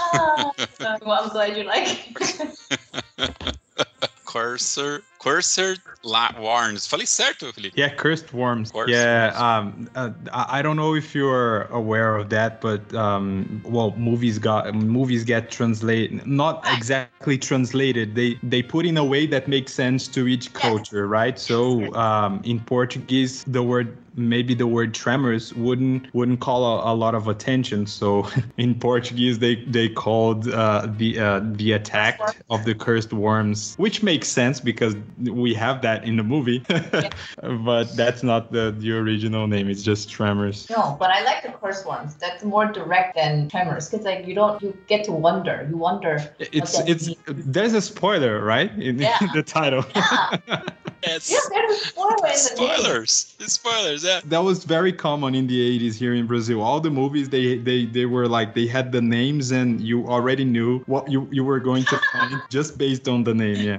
Ah, well, I'm glad you like it. Cursor, Cursed La- Warns. Falei certo, Felipe? Yeah, cursed worms. Cursed yeah, worms. um, uh, I I don't know if you're aware of that, but um, well, movies got movies get translated, not exactly translated. They they put in a way that makes sense to each culture, right? So um, in Portuguese, the word maybe the word tremors wouldn't wouldn't call a, a lot of attention. So in Portuguese, they they called uh, the uh, the attack of the cursed worms, which makes sense because we have that in the movie. but that's not the the original name. It's just tremors. No, but I like the curse ones. That's more direct than tremors because like you don't you get to wonder. You wonder. It's it's means. there's a spoiler right in Yeah. the title. Yeah, Yes. yeah. There's a spoiler in the name. Spoilers. Spoilers, yeah. that was very common in the 80s here in Brazil. All the movies they they they were like they had the names and you already knew what you you were going to find just based on the name. Yeah,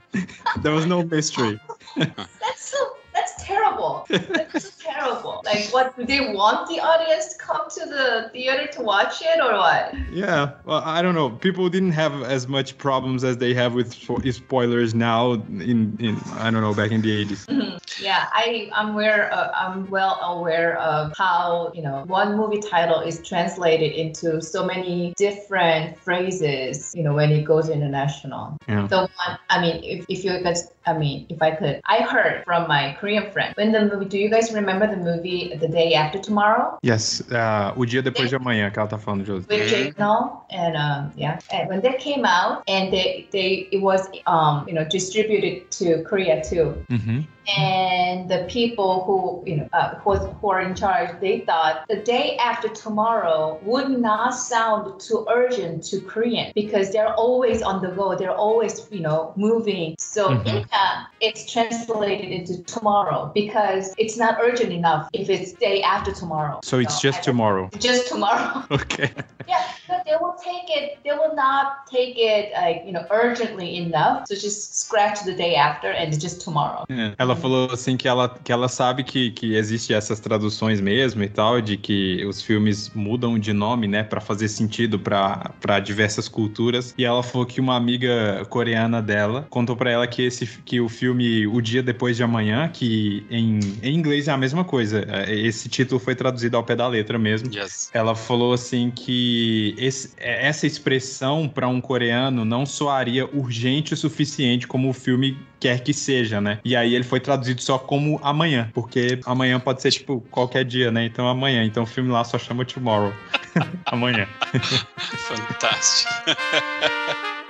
there was no mystery. That's so. That's terrible. That's terrible. Like, what do they want the audience to come to the theater to watch it, or what? Yeah, well, I don't know. People didn't have as much problems as they have with spoilers now. In in I don't know back in the 80s. yeah, I I'm aware. Uh, I'm well aware of how you know one movie title is translated into so many different phrases. You know when it goes international. Yeah. The one, I mean, if, if you guys, I mean, if I could, I heard from my Korean friend when the movie. Do you guys remember the movie The Day After Tomorrow? Yes, uh, o dia depois de amanhã que ela tá falando, Josi. with Jake Null and um, yeah, and when that came out and they they it was um you know distributed to Korea too. Uhum. And the people who you know uh, who, who are in charge, they thought the day after tomorrow would not sound too urgent to Korean because they're always on the go. They're always you know moving. So Mhm. in that, it's translated into tomorrow because it's not urgent enough if it's day after tomorrow. So it's I- just tomorrow. Just tomorrow. Ok. Yeah, but they will take it. They will not take it like you know urgently enough. So just scratch the day after and it's just tomorrow. É, Ela falou assim que ela, que ela sabe que, que existe essas traduções mesmo e tal, de que os filmes mudam de nome, né, Pra fazer sentido pra diversas culturas. E ela falou que uma amiga coreana dela contou pra ela que esse que o filme O Dia Depois de Amanhã, que em, em inglês é a mesma coisa. é, Esse título foi traduzido ao pé da letra mesmo. Yes. Ela falou assim que esse- essa expressão para um coreano não soaria urgente o suficiente como o filme quer que seja, né? E aí ele foi traduzido só como amanhã, porque amanhã pode ser tipo qualquer dia, né? Então amanhã. Então o filme lá só chama Tomorrow. amanhã. Fantástico.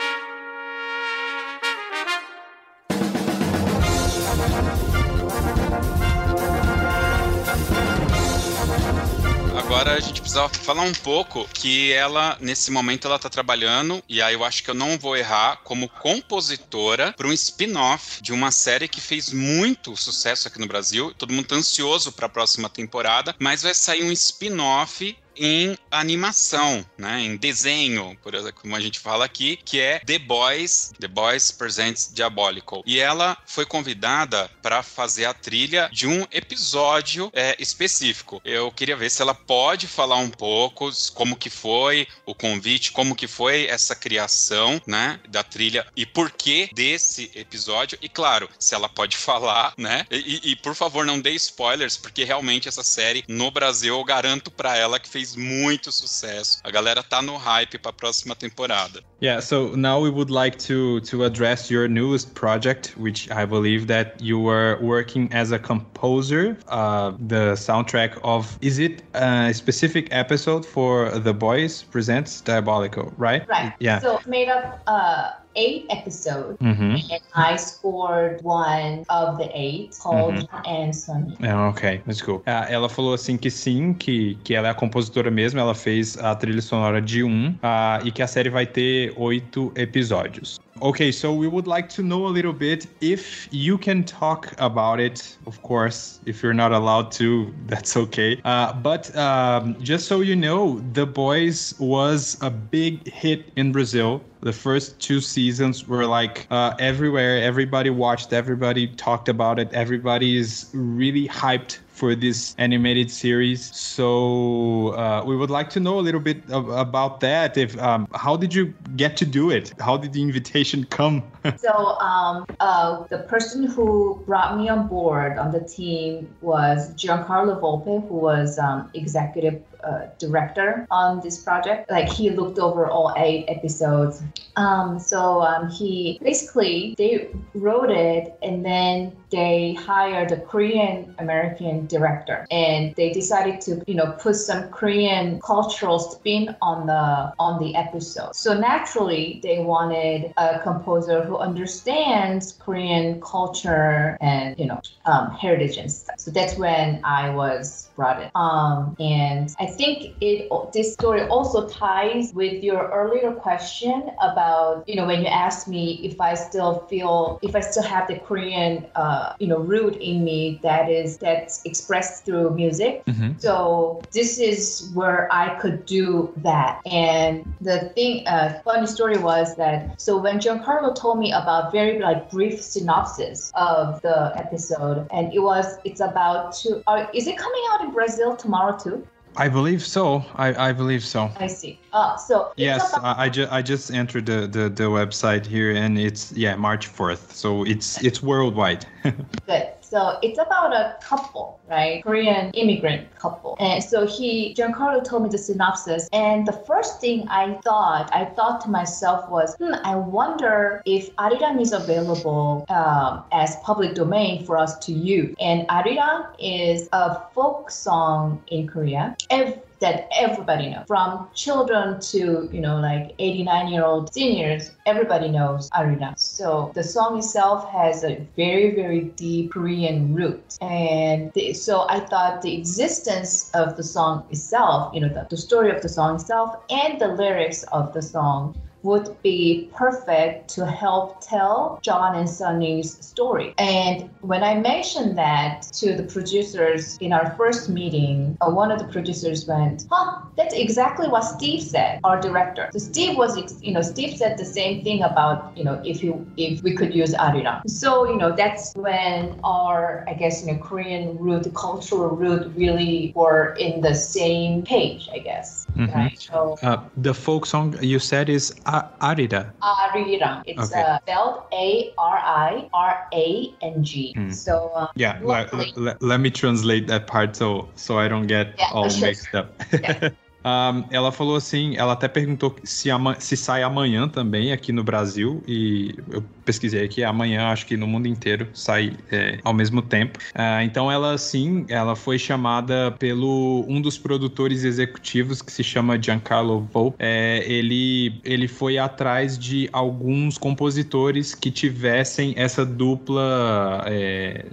Agora a gente precisa falar um pouco que ela, nesse momento, ela tá trabalhando, e aí eu acho que eu não vou errar, como compositora para um spin-off de uma série que fez muito sucesso aqui no Brasil. Todo mundo tá ansioso para a próxima temporada, mas vai sair um spin-off em animação, né, em desenho, por exemplo, como a gente fala aqui, que é The Boys, The Boys Presents Diabolical. E ela foi convidada para fazer a trilha de um episódio é, específico. Eu queria ver se ela pode falar um pouco como que foi o convite, como que foi essa criação, né, da trilha e por que desse episódio. E claro, se ela pode falar, né, e, e por favor não dê spoilers, porque realmente essa série no Brasil eu garanto para ela que fez muito sucesso. A galera tá no hype para a próxima temporada. Yeah, so now we would like to to address your newest project, which I believe that you were working as a composer, uh, the soundtrack of. Is it a specific episode for The Boys Presents Diabolical, right? Right. Yeah. So made up uh eight episodes. Mm-hmm. And I scored one of the eight called and Sunny. É, ok, let's go. Ah, ela falou assim que sim, que, que ela é a compositora mesmo, ela fez a trilha sonora de um, ah, e que a série vai ter oito episódios. Okay, so we would like to know a little bit if you can talk about it. Of course, if you're not allowed to, that's okay. Uh, but um, just so you know, The Boys was a big hit in Brazil. The first two seasons were like uh, everywhere. Everybody watched. Everybody talked about it. Everybody is really hyped for this animated series. So uh, we would like to know a little bit of, about that. If um, how did you get to do it? How did the invitation come? So um, uh, the person who brought me on board on the team was Giancarlo Volpe, who was um, executive uh, director on this project. Like he looked over all eight episodes. Um, so um, he basically they wrote it and then they hired a Korean American director and they decided to you know put some Korean cultural spin on the on the episode. So naturally they wanted a composer who understands Korean culture and you know um, heritage and stuff. So that's when I was brought in. Um, and I think it this story also ties with your earlier question about you know when you asked me if I still feel if I still have the Korean uh, you know root in me that is that's expressed through music. Mhm. So this is where I could do that. And the thing, uh, funny story was that so when Giancarlo told me about very like brief synopsis of the episode, and it was it's about to. Uh, is it coming out in Brazil tomorrow too? I believe so. I, I believe so. I see. Uh, so Yes, about- I, I, ju- I just entered the, the, the website here and it's yeah March fourth, so it's it's worldwide. Good. So it's about a couple, right? Korean immigrant couple. And so he, Giancarlo told me the synopsis. And the first thing I thought, I thought to myself was, hmm, I wonder if Arirang is available um, as public domain for us to use. And Arirang is a folk song in Korea. Every that everybody knows. From children to you know like 89 year old seniors everybody knows arena so the song itself has a very very deep korean root. And the, so i thought the existence of the song itself you know the, the story of the song itself and the lyrics of the song would be perfect to help tell John and Sunny's story. And when I mentioned that to the producers in our first meeting, uh, one of the producers went, "Huh, that's exactly what Steve said, our director." So Steve was, you know, Steve said the same thing about, you know, if you if we could use Arira. So you know, that's when our, I guess, you know, Korean root, cultural root, really were in the same page, I guess. Mm-hmm. Right. So Uh, the folk song you said is Arida. Arirang. It's Okay. uh, spelled A R I R A N G. Hmm. So uh, Yeah, Lovely. le- let me translate that part so, so I don't get Yeah, all sure. mixed up. Yeah. Um, ela falou assim, ela até perguntou se, se sai amanhã também aqui no Brasil e eu pesquisei aqui, amanhã acho que no mundo inteiro sai é, ao mesmo tempo. Ah, então ela sim, ela foi chamada pelo um dos produtores executivos que se chama Giancarlo Volpe. É, ele ele foi atrás de alguns compositores que tivessem essa dupla, é,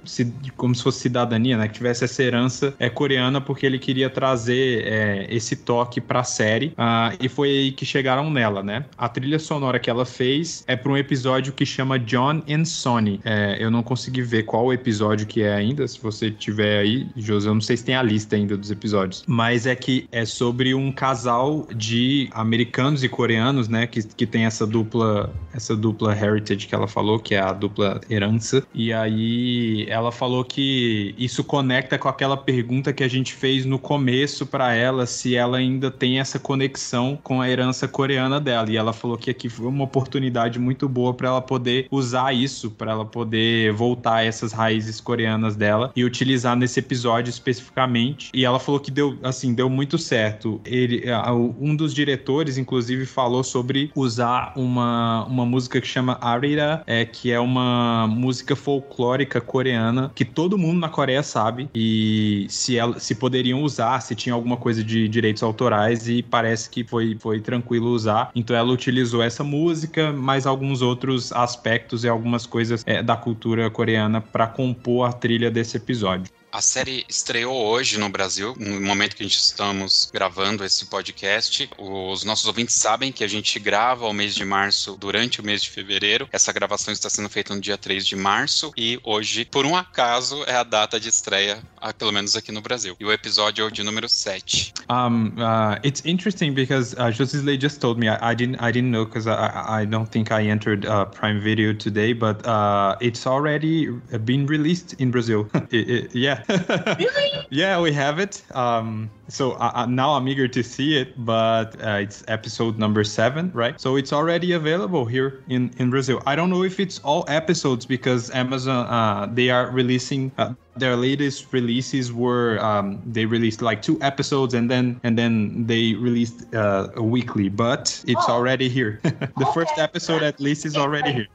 como se fosse cidadania, né? Que tivesse essa herança é, coreana, porque ele queria trazer é, esse toque para a série. ah, e foi aí que chegaram nela, né? A trilha sonora que ela fez é para um episódio que chama John and Sonny. É, eu não consegui ver qual episódio que é ainda. Se você tiver aí, José, eu não sei se tem a lista ainda dos episódios. Mas é que é sobre um casal de americanos e coreanos, né? Que, que tem essa dupla, essa dupla heritage que ela falou, que é a dupla herança. E aí ela falou que isso conecta com aquela pergunta que a gente fez no começo para ela, se ela ainda tem essa conexão com a herança coreana dela. E ela falou que aqui foi uma oportunidade muito boa para ela poder usar isso, para ela poder voltar essas raízes coreanas dela e utilizar nesse episódio especificamente. E ela falou que deu, assim, deu muito certo. Ele, um dos diretores, inclusive, falou sobre usar uma, uma música que chama Arira, é, que é uma música folclórica coreana que todo mundo na Coreia sabe e se, ela, se poderiam usar, se tinha alguma coisa de direitos autorais e parece que foi, foi tranquilo usar. Então ela utilizou essa música, mais alguns outros aspectos e algumas coisas é, da cultura coreana para compor a trilha desse episódio. A série estreou hoje no Brasil, no momento que a gente estamos gravando esse podcast. Os nossos ouvintes sabem que a gente grava o mês de março durante o mês de fevereiro. Essa gravação está sendo feita no dia 3 de março e hoje, por um acaso, é a data de estreia, pelo menos aqui no Brasil. E o episódio é o de número 7. Um, uh, it's interesting because uh, Josisley just told me I, I didn't I didn't know because I, I don't think I entered uh, Prime Video today, but uh, it's already been released in Brazil. It- it- yeah, really, yeah, we have it. Um, so uh, uh, now I'm eager to see it, but uh, it's episode number seven, right? So it's already available here in in Brazil. I don't know if it's all episodes because Amazon uh, they are releasing. Their latest releases were um, they released like two episodes and then and then they released uh, a weekly but it's Oh. already here the first episode at least is already here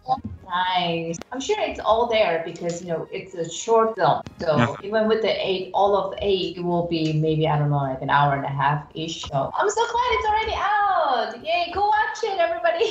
nice. I'm sure it's all there because you know it's a short film. So Yeah. even with the eight, all of the eight, it will be maybe I don't know, like an hour and a half ish. So I'm so glad it's already out. Yay! Go watch it, everybody.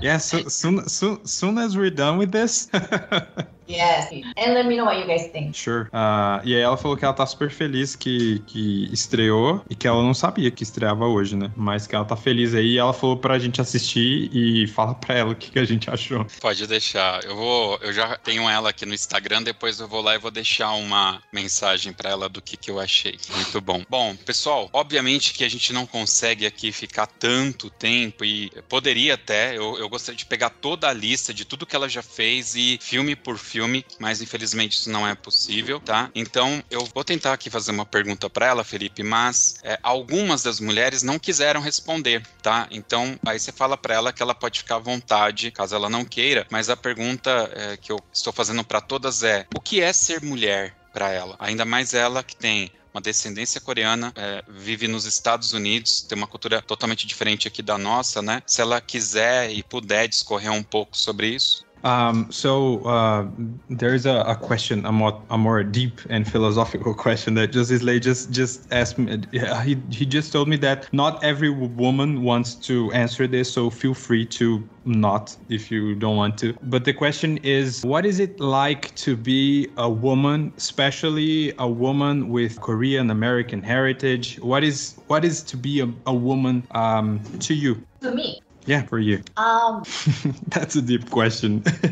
yeah so soon soon soon as we're done with this yes, and let me know what you guys think. Sure. Ah, e aí ela falou que ela tá super feliz que, que estreou e que ela não sabia que estreava hoje, né? Mas que ela tá feliz aí e ela falou pra gente assistir e fala pra ela o que, que a gente achou. Pode deixar. Eu vou, eu já tenho ela aqui no Instagram, depois eu vou lá e vou deixar uma mensagem pra ela do que, que eu achei. Muito bom. Bom, pessoal, obviamente que a gente não consegue aqui ficar tanto tempo e poderia até, eu, eu gostaria de pegar toda a lista de tudo que ela já fez e filme por filme filme, mas infelizmente isso não é possível, tá? Então eu vou tentar aqui fazer uma pergunta para ela, Felipe, mas é, algumas das mulheres não quiseram responder, tá? Então aí você fala para ela que ela pode ficar à vontade, caso ela não queira, mas a pergunta é, que eu estou fazendo para todas é: o que é ser mulher? para ela. Ainda mais ela que tem uma descendência coreana, é, vive nos Estados Unidos, tem uma cultura totalmente diferente aqui da nossa, né? Se ela quiser e puder discorrer um pouco sobre isso. Um, so uh, there's a, a, question, a more, a more deep and philosophical question that Justice Lay just just asked me. He he just told me that not every woman wants to answer this, so feel free to not if you don't want to. But the question is, what is it like to be a woman, especially a woman with Korean American heritage? What is what is to be a, a woman um, to you? To me. Yeah, for you. Um, That's a deep question.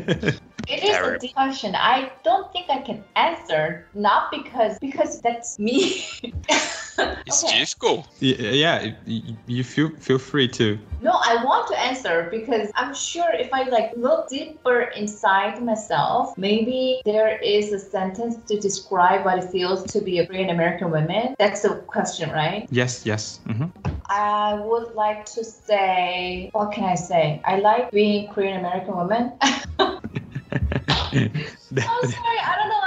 it is a deep question. I don't think I can answer, not because because that's me. It's okay. difficult. Yeah, you feel feel free to. No, I want to answer because I'm sure if I like look deeper inside myself, maybe there is a sentence to describe what it feels to be a Korean American woman. That's the question, right? Yes, yes. Mm-hmm. I would like to say, what can I say? I like being Korean American woman. I'm sorry, I don't know what to say.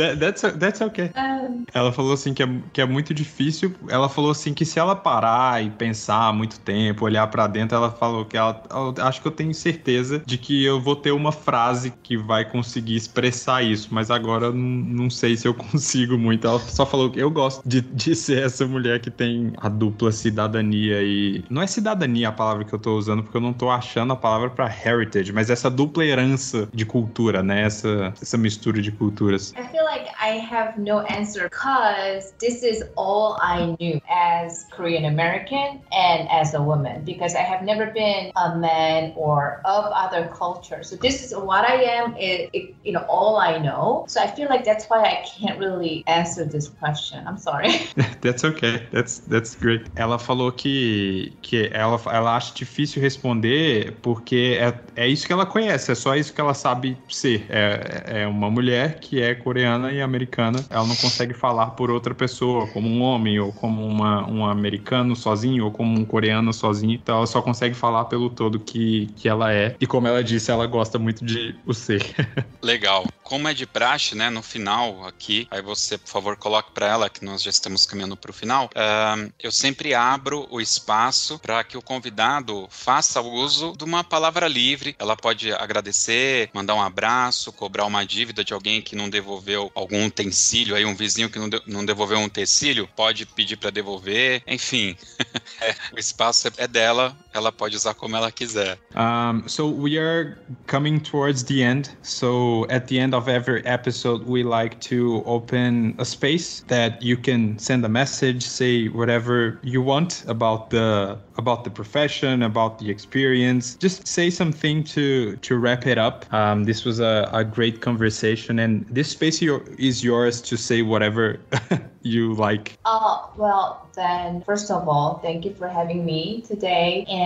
That, that's, that's okay. Um... Ela falou assim que é, que é muito difícil. Ela falou assim que se ela parar e pensar muito tempo, olhar para dentro, ela falou que ela, acho que eu tenho certeza de que eu vou ter uma frase que vai conseguir expressar isso, mas agora eu não, sei se eu consigo muito. Ela só falou que eu gosto de, de ser essa mulher que tem a dupla cidadania e não é cidadania a palavra que eu tô usando porque eu não tô achando a palavra para heritage, mas essa dupla herança de cultura, né? Essa, essa mistura de culturas. Feel like I have no answer because this is all I knew as Korean American and as a woman because I have never been a man or of other culture. So this is what I am, it, it, you know, all I know. So I feel like that's why I can't really answer this question. I'm sorry. that's okay. That's that's great. Ela falou que que ela ela acha difícil responder porque é, é isso que ela conhece, é só isso que ela sabe ser. É, é uma mulher que é coreana coreana e americana, ela não consegue falar por outra pessoa, como um homem, ou como uma, um americano sozinho, ou como um coreano sozinho. Então ela só consegue falar pelo todo que, que ela é. E como ela disse, ela gosta muito de o ser. Legal. Como é de praxe, né, no final aqui, aí você, por favor, coloque para ela que nós já estamos caminhando para o final. Uh, eu sempre abro o espaço para que o convidado faça uso de uma palavra livre. Ela pode agradecer, mandar um abraço, cobrar uma dívida de alguém que não devolveu algum utensílio, aí um vizinho que não, de, não devolveu um utensílio, pode pedir para devolver, enfim. é, o espaço é dela, ela pode usar como ela quiser. Um, so we are coming towards the end. So at the end of every episode, we like to open a space that you can send a message, say whatever you want about the about the profession, about the experience. Just say something to to wrap it up. Um, this was a, a great conversation, and this space is yours to say whatever you like. Oh well, then first of all, thank you for having me today, and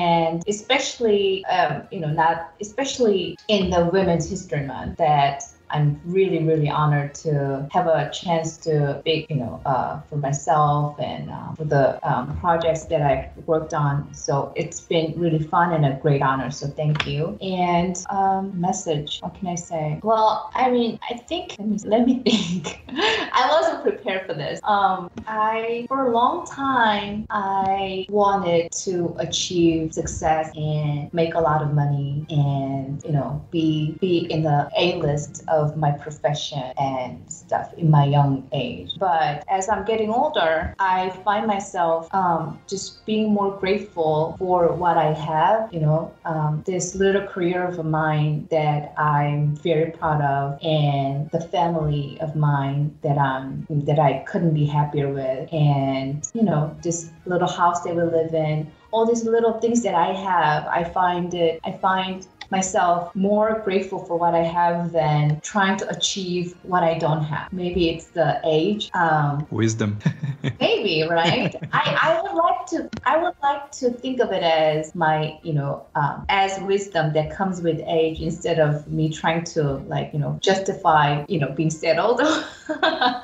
especially um, you know not especially in the Women's History Month that I'm really, really honored to have a chance to speak, you know, uh, for myself and uh, for the um, projects that I've worked on. So it's been really fun and a great honor. So thank you. And um, message, what can I say? Well, I mean, I think, let me, let me think. I wasn't prepared for this. Um, I, for a long time, I wanted to achieve success and make a lot of money and, you know, be, be in the A list of of my profession and stuff in my young age. But as I'm getting older, I find myself um, just being more grateful for what I have, you know, um, this little career of mine that I'm very proud of and the family of mine that I'm that I couldn't be happier with and you know this little house that we live in all these little things that I have I find it I find myself more grateful for what I have than trying to achieve what I don't have. Maybe it's the age. Um, Wisdom. maybe right. I, I would like to I would like to think of it as my you know um, as wisdom that comes with age instead of me trying to like you know justify you know being settled. uh,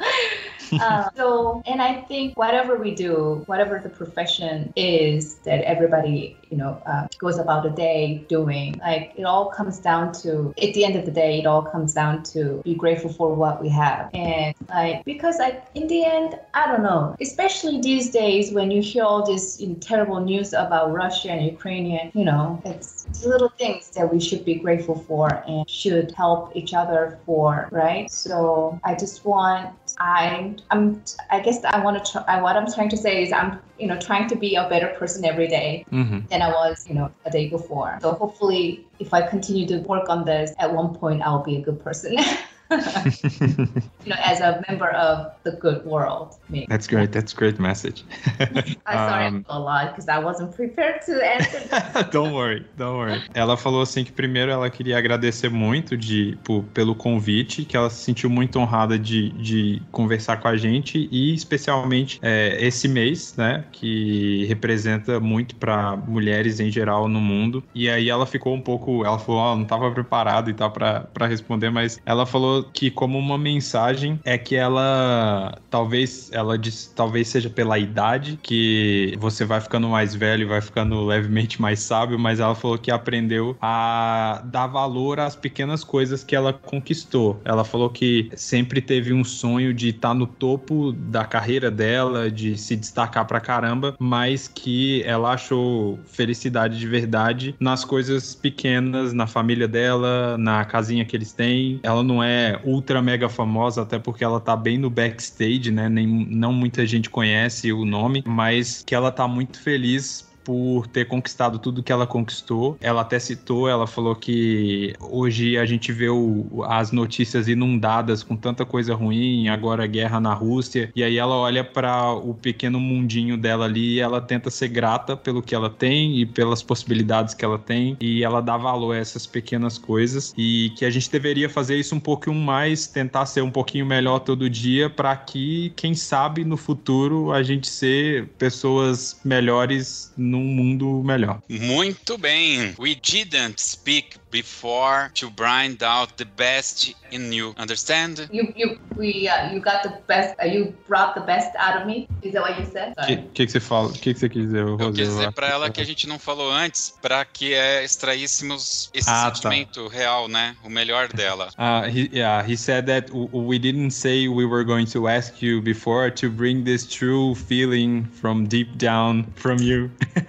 so, and I think whatever we do, whatever the profession is that everybody, you know, uh, goes about a day doing, like it all comes down to, at the end of the day, it all comes down to be grateful for what we have. And like, because like in the end, I don't know, especially these days when you hear all this you know, terrible news about Russia and Ukrainian, you know, it's little things that we should be grateful for and should help each other for, right? So I just want, I I'm I guess I want to try, what I'm trying to say is I'm you know trying to be a better person every day Mhm. than I was you know a day before. So hopefully if I continue to work on this at one point I'll be a good person. you know, as a member of the good world. Maybe. That's great. That's great message. I'm sorry Um, a lot because I wasn't prepared to answer. don't worry, don't worry. Ela falou assim que primeiro ela queria agradecer muito de, por- pelo convite, que ela se sentiu muito honrada de, de conversar com a gente e especialmente é, esse mês, né, que representa muito para mulheres em geral no mundo. E aí ela ficou um pouco, ela falou, ó, não estava preparado e tal para responder, mas ela falou que como uma mensagem é que ela talvez ela disse, talvez seja pela idade que você vai ficando mais velho, vai ficando levemente mais sábio, mas ela falou que aprendeu a dar valor às pequenas coisas que ela conquistou. Ela falou que sempre teve um sonho de estar no topo da carreira dela, de se destacar pra caramba, mas que ela achou felicidade de verdade nas coisas pequenas, na família dela, na casinha que eles têm. Ela não é ultra mega famosa, até porque ela tá bem no backstage, né? Nem, não muita gente conhece o nome, mas que ela tá muito feliz por ter conquistado tudo que ela conquistou. Ela até citou, ela falou que hoje a gente vê o- as notícias inundadas com tanta coisa ruim, agora guerra na Rússia, e aí ela olha para o pequeno mundinho dela ali e ela tenta ser grata pelo que ela tem e pelas possibilidades que ela tem, e ela dá valor a essas pequenas coisas. E que a gente deveria fazer isso um pouquinho mais, tentar ser um pouquinho melhor todo dia para que, quem sabe, no futuro a gente ser pessoas melhores num mundo melhor. Muito bem. We didn't speak before to bring out the best in you. Understand? You you we uh, you got the best. Uh, you brought the best out of me. Is that what you said? O que, Sorry. que, que você fala? O que, que você quis dizer, Eu Rosê? quis dizer pra ela que a gente não falou antes, pra que é, extraíssemos esse Ah, tá. sentimento real, né? O melhor dela. Uh, he, yeah, he said that we didn't say we were going to ask you before to bring this true feeling from deep down from you.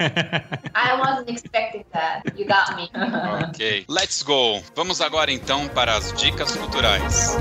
I wasn't expecting that. You got me. Ok. Let's go. Vamos agora então para as dicas culturais.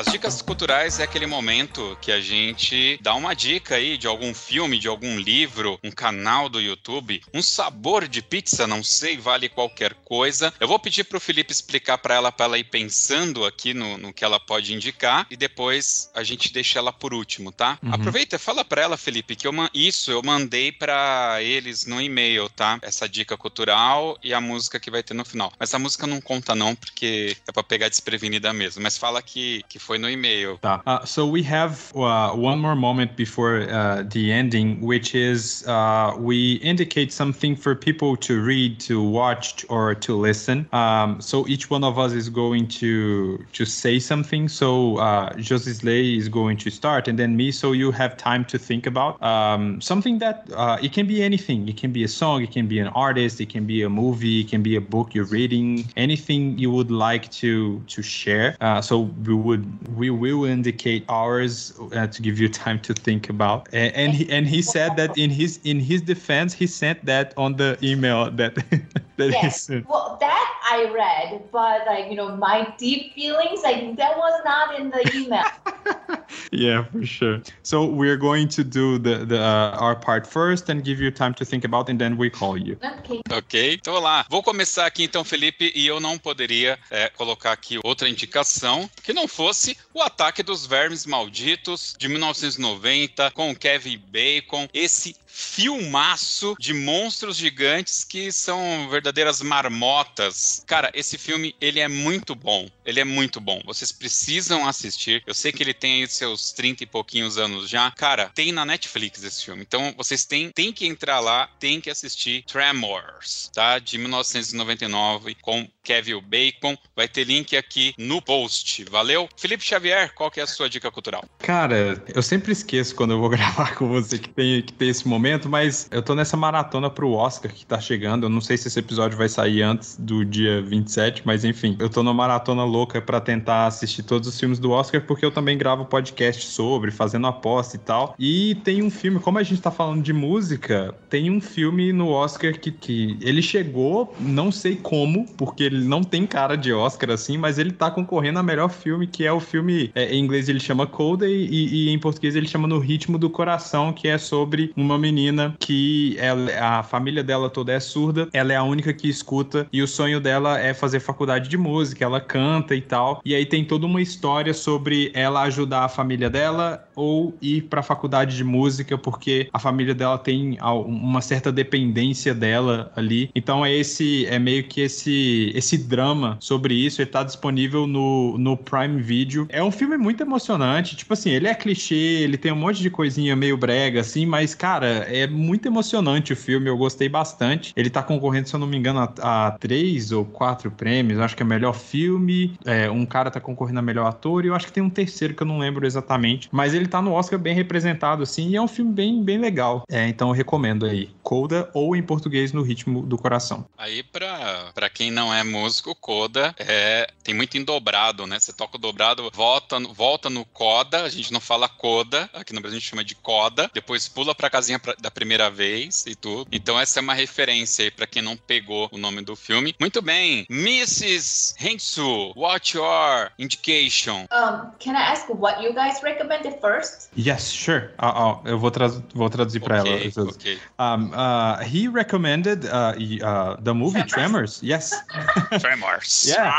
As dicas culturais é aquele momento que a gente dá uma dica aí de algum filme, de algum livro, um canal do YouTube, um sabor de pizza, não sei, vale qualquer coisa. Eu vou pedir pro Felipe explicar para ela, para ela ir pensando aqui no, no que ela pode indicar e depois a gente deixa ela por último, tá? Uhum. Aproveita, fala para ela, Felipe, que eu isso eu mandei para eles no e-mail, tá? Essa dica cultural e a música que vai ter no final. Mas a música não conta não, porque é para pegar desprevenida mesmo. Mas fala que, que foi no e-mail. Tá. Uh, so we have uh, one more moment before uh, the ending, which is uh, we indicate something for people to read, to watch, or to listen. Um, so each one of us is going to to say something. So uh, Josisley is going to start, and then me. So you have time to think about um, something that uh, it can be anything. It can be a song, it can be an artist, it can be a movie, it can be a book you're reading. Anything you would like to to share. Uh, so we would we will indicate ours uh, to give you time to think about. And, and he and he said that in his in his defense, he sent that on the email that that he sent. Well, that I read, but like you know, my deep feelings, like that was not in the email. yeah, for sure. So we're going to do the, the uh, our part first and give you time to think about, and then we call you. Okay. Ok, então lá. Vou começar aqui então, Felipe, e eu não poderia é, colocar aqui outra indicação que não fosse o Ataque dos Vermes Malditos de 1990 com Kevin Bacon. Esse filmaço de monstros gigantes que são verdadeiras marmotas. Cara, esse filme, ele é muito bom. Ele é muito bom. Vocês precisam assistir. Eu sei que ele tem aí seus 30 e pouquinhos anos já. Cara, tem na Netflix esse filme. Então, vocês têm, têm que entrar lá, têm que assistir Tremors, tá? De 1999 com Kevin Bacon. Vai ter link aqui no post. Valeu? Felipe Xavier, qual que é a sua dica cultural? Cara, eu sempre esqueço quando eu vou gravar com você que tem, que tem esse momento, mas eu tô nessa maratona pro Oscar que tá chegando. Eu não sei se esse episódio vai sair antes do dia 27, mas enfim, eu tô numa maratona louca para tentar assistir todos os filmes do Oscar, porque eu também gravo podcast sobre, fazendo aposta e tal. E tem um filme, como a gente tá falando de música, tem um filme no Oscar que, que ele chegou, não sei como, porque ele não tem cara de Oscar assim, mas ele tá concorrendo a melhor filme, que é o filme, é, em inglês ele chama e, e, e em português ele chama No Ritmo do Coração, que é sobre uma menina que ela, a família dela toda é surda, ela é a única que escuta e o sonho dela é fazer faculdade de música, ela canta e tal. E aí tem toda uma história sobre ela ajudar a família dela ou ir para faculdade de música porque a família dela tem uma certa dependência dela ali. Então é esse é meio que esse esse drama sobre isso, ele tá disponível no, no Prime Video. É um filme muito emocionante, tipo assim, ele é clichê, ele tem um monte de coisinha meio brega assim, mas cara, é muito emocionante o filme, eu gostei bastante. Ele tá concorrendo, se eu não me engano, a, a três ou quatro prêmios, acho que é melhor filme, é, um cara tá concorrendo a melhor ator e eu acho que tem um terceiro que eu não lembro exatamente, mas ele tá no Oscar bem representado assim, e é um filme bem, bem legal. É, então eu recomendo aí. Coda ou em português no ritmo do coração. Aí pra, pra quem não é músico, Coda é, tem muito em dobrado, né? Você toca o dobrado, volta, volta no Coda, a gente não fala Coda, aqui no Brasil a gente chama de Coda, depois pula pra casinha pra, da primeira vez e tudo. Então essa é uma referência aí pra quem não pegou o nome do filme. Muito bem, Mrs. Hensu, what's your indication? Um, can I ask what you guys recommended first? Yes, sure. Uh, uh, eu vou, tra vou traduzir para okay, ela. Okay. Um, uh, he recommended uh, uh, the movie Tremors. Yes. Tremors. yeah.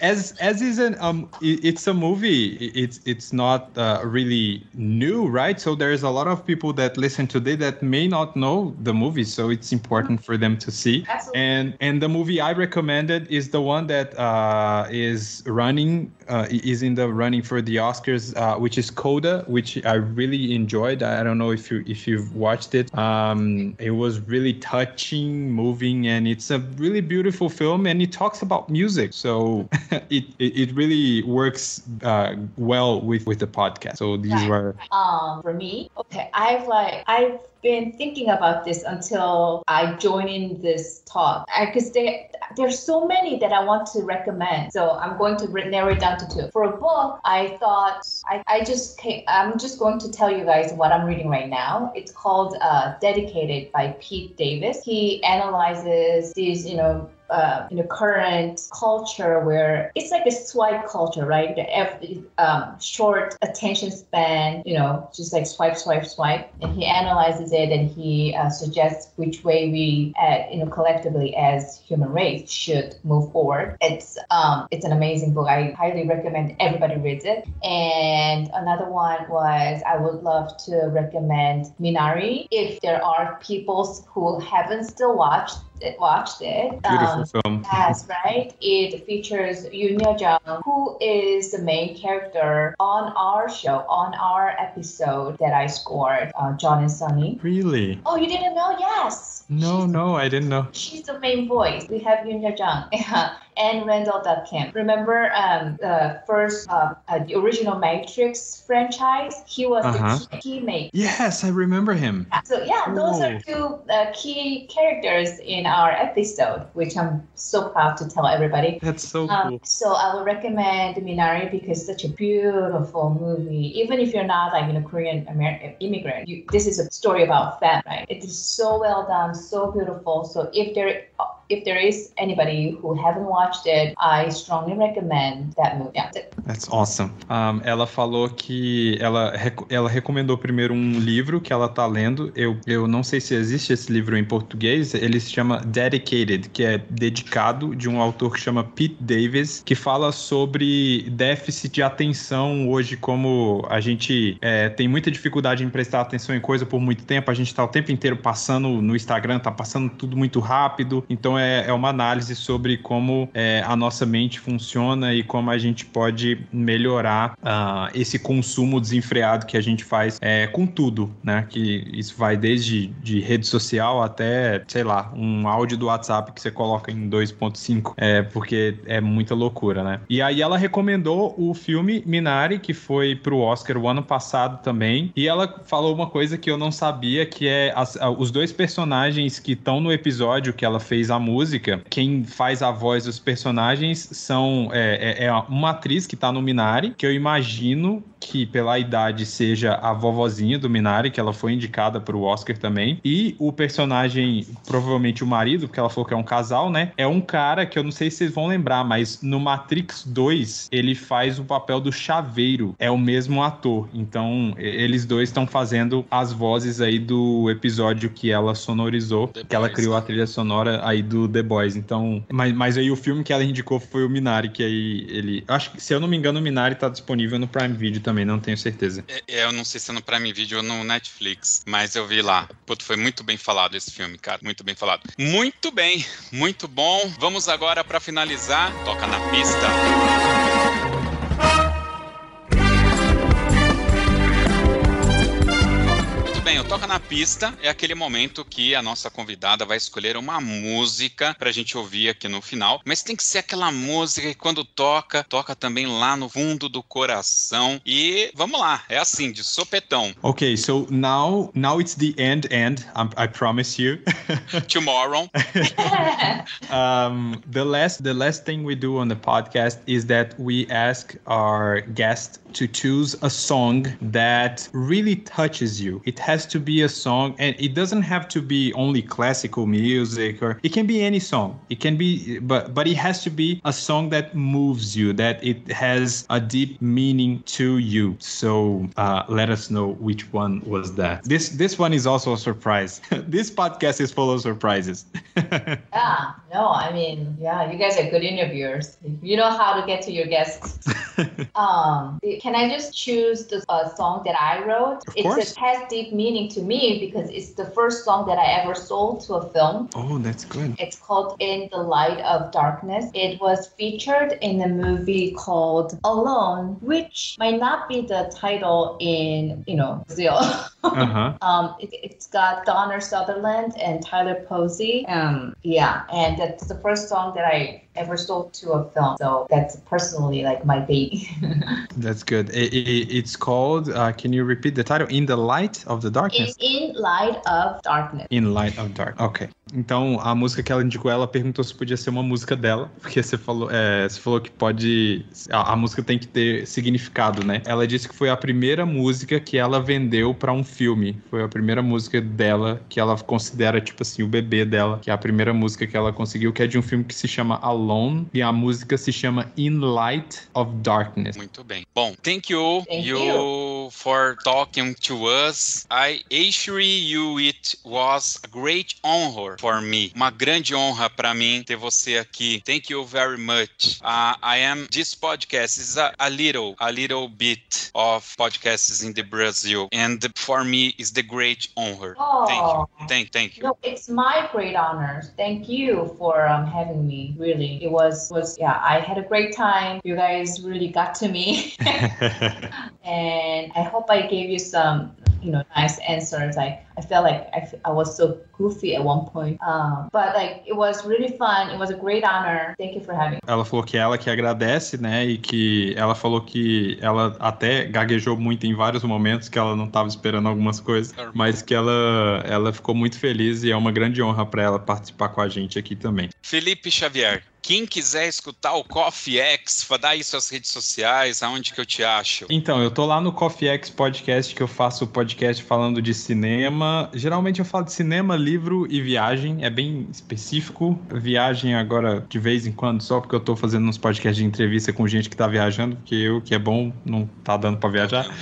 As as is an um, it's a movie. It's it's not uh, really new, right? So there's a lot of people that listen today that may not know the movie, so it's important for them to see. Absolutely. And and the movie I recommended is the one that uh, is running uh, is in the running for the Oscars, uh, which is Coda, which I really enjoyed. I don't know if you if you've watched it. Um, it was really touching, moving, and it's a really beautiful film. And it talks about music, so it, it, it really works uh, well with with the podcast. So these Right. were Um, for me, okay, I've like I've been thinking about this until I joined in this talk. Because there there's so many that I want to recommend. So I'm going to narrow it down to two. For a book, I thought I, I just came, I'm just going to tell you guys what I'm reading right now. It's called uh, Dedicated by Pete Davis. He analyzes these, you know, uh, in the current culture where it's like a swipe culture, right? The ev- um, short attention span, you know, just like swipe, swipe, swipe. And he analyzes it and he uh, suggests which way we, uh, you know, collectively as human race should move forward. It's um, it's an amazing book. I highly recommend everybody reads it. And another one was I would love to recommend Minari if there are people who haven't still watched watched it. beautiful Um, film. Yes, right. It features Yo Jung, who is the main character on our show, on our episode that I scored, uh, John and Sunny. Really? Oh, you didn't know? Yes. No, She's- no, I didn't know. She's the main voice. We have Yo Jung and Randall Kim. Remember um, the first, uh, uh, the original Matrix franchise? He was Uh-huh. the key, key mate. Yes, I remember him. So yeah, those are two uh, key characters in our episode, which I'm so proud to tell everybody. That's so Um, cool. so I will recommend Minari because it's such a beautiful movie. Even if you're not like you know Korean American immigrant, you, this is a story about family. It is so well done, so beautiful. So if there if there is anybody who haven't watched it, I strongly recommend that movie. Yeah, That's awesome. Um, ela falou que ela, ela recomendou primeiro um livro que ela tá lendo. Eu, eu não sei se existe esse livro em português. Ele se chama Dedicated, que é dedicado de um autor que chama Pete Davis, que fala sobre déficit de atenção hoje, como a gente é, tem muita dificuldade em prestar atenção em coisa por muito tempo. A gente tá o tempo inteiro passando no Instagram, tá passando tudo muito rápido. Então é, é uma análise sobre como é, a nossa mente funciona e como a gente pode melhorar uh, esse consumo desenfreado que a gente faz é, com tudo, né? Que isso vai desde de rede social até, sei lá, um áudio do WhatsApp que você coloca em 2.5, é, porque é muita loucura, né? E aí ela recomendou o filme Minari, que foi pro Oscar o ano passado também, e ela falou uma coisa que eu não sabia, que é as, os dois personagens que estão no episódio que ela fez a música, quem faz a voz dos personagens são é, é, é uma atriz que tá no Minari, que eu imagino que pela idade seja a vovozinha do Minari, que ela foi indicada para o Oscar também. E o personagem, provavelmente o marido, porque ela falou que é um casal, né? É um cara que eu não sei se vocês vão lembrar, mas no Matrix 2 ele faz o papel do chaveiro. É o mesmo ator. Então, eles dois estão fazendo as vozes aí do episódio que ela sonorizou, The que Boys. ela criou a trilha sonora aí do The Boys. Então, mas, mas aí o filme que ela indicou foi o Minari, que aí ele. Acho que, se eu não me engano, o Minari tá disponível no Prime Video também, não tenho certeza. É, é, eu não sei se é no Prime Video ou no Netflix, mas eu vi lá. Puto, foi muito bem falado esse filme, cara. Muito bem falado. Muito bem, muito bom. Vamos agora para finalizar. Toca na pista. Bem, o Toca na Pista é aquele momento que a nossa convidada vai escolher uma música pra gente ouvir aqui no final, mas tem que ser aquela música que quando toca, toca também lá no fundo do coração. E vamos lá, é assim, de sopetão. Ok, so now now it's the end end, I, promise you. Tomorrow. um, the last the last thing we do on the podcast is that we ask our guest to choose a song that really touches you. It has to be a song, and it doesn't have to be only classical music, or it can be any song. It can be, but but it has to be a song that moves you, that it has a deep meaning to you. So uh, let us know which one was that. This this one is also a surprise. this podcast is full of surprises. yeah, no, I mean, yeah, you guys are good interviewers. You know how to get to your guests. um, can I just choose the uh, song that I wrote? Of it's course. a has deep meaning to me because it's the first song that I ever sold to a film. Oh, that's good. It's called In the Light of Darkness. It was featured in a movie called Alone, which might not be the title in, you know, Brazil. Uh-huh. um, it, has got Donner Sutherland and Tyler Posey. Um, yeah, and that's the first song that I ever sold to a film. So that's personally like my baby. that's good. It, it, it's called. Uh, can you repeat the title? In the light of the darkness. In, in light of darkness. In light of dark. Ok. Então a música que ela indicou, ela perguntou se podia ser uma música dela, porque você falou, é, você falou que pode. A, a, música tem que ter significado, né? Ela disse que foi a primeira música que ela vendeu para um filme. Foi a primeira música dela que ela considera tipo assim o bebê dela, que é a primeira música que ela conseguiu, que é de um filme que se chama Alone e a música se chama In Light of Darkness. Muito bem. Bom, thank you, thank you, you for talking to us. I assure you it was a great honor for me. Uma grande honra para mim ter você aqui. Thank you very much. Uh, I am this podcast is a, a little a little bit of podcasts in the Brazil and for me is the great honor. Oh, thank you. Thank thank you. No, it's my great honor. Thank you for um, having me. Really, it was was yeah. I had a great time. You guys really got to me, and I hope I gave you some you know nice answers. I I felt like I, I was so goofy at one point, um, but like it was really fun. It was a great honor. Thank you for having. Ela falou que ela que agradece, né, e que ela falou que ela até gaguejou muito em vários momentos, que ela não estava esperando algumas coisas, mas que ela ela ficou muito feliz e é uma grande honra para ela participar com a gente aqui também. Felipe Xavier, quem quiser escutar o Coffee X, dá aí suas redes sociais, aonde que eu te acho? Então, eu tô lá no Coffee X Podcast, que eu faço o podcast falando de cinema. Geralmente eu falo de cinema, livro e viagem, é bem específico. Viagem agora de vez em quando, só porque eu tô fazendo uns podcasts de entrevista com gente que tá viajando, porque eu, que é bom, não tá dando para viajar.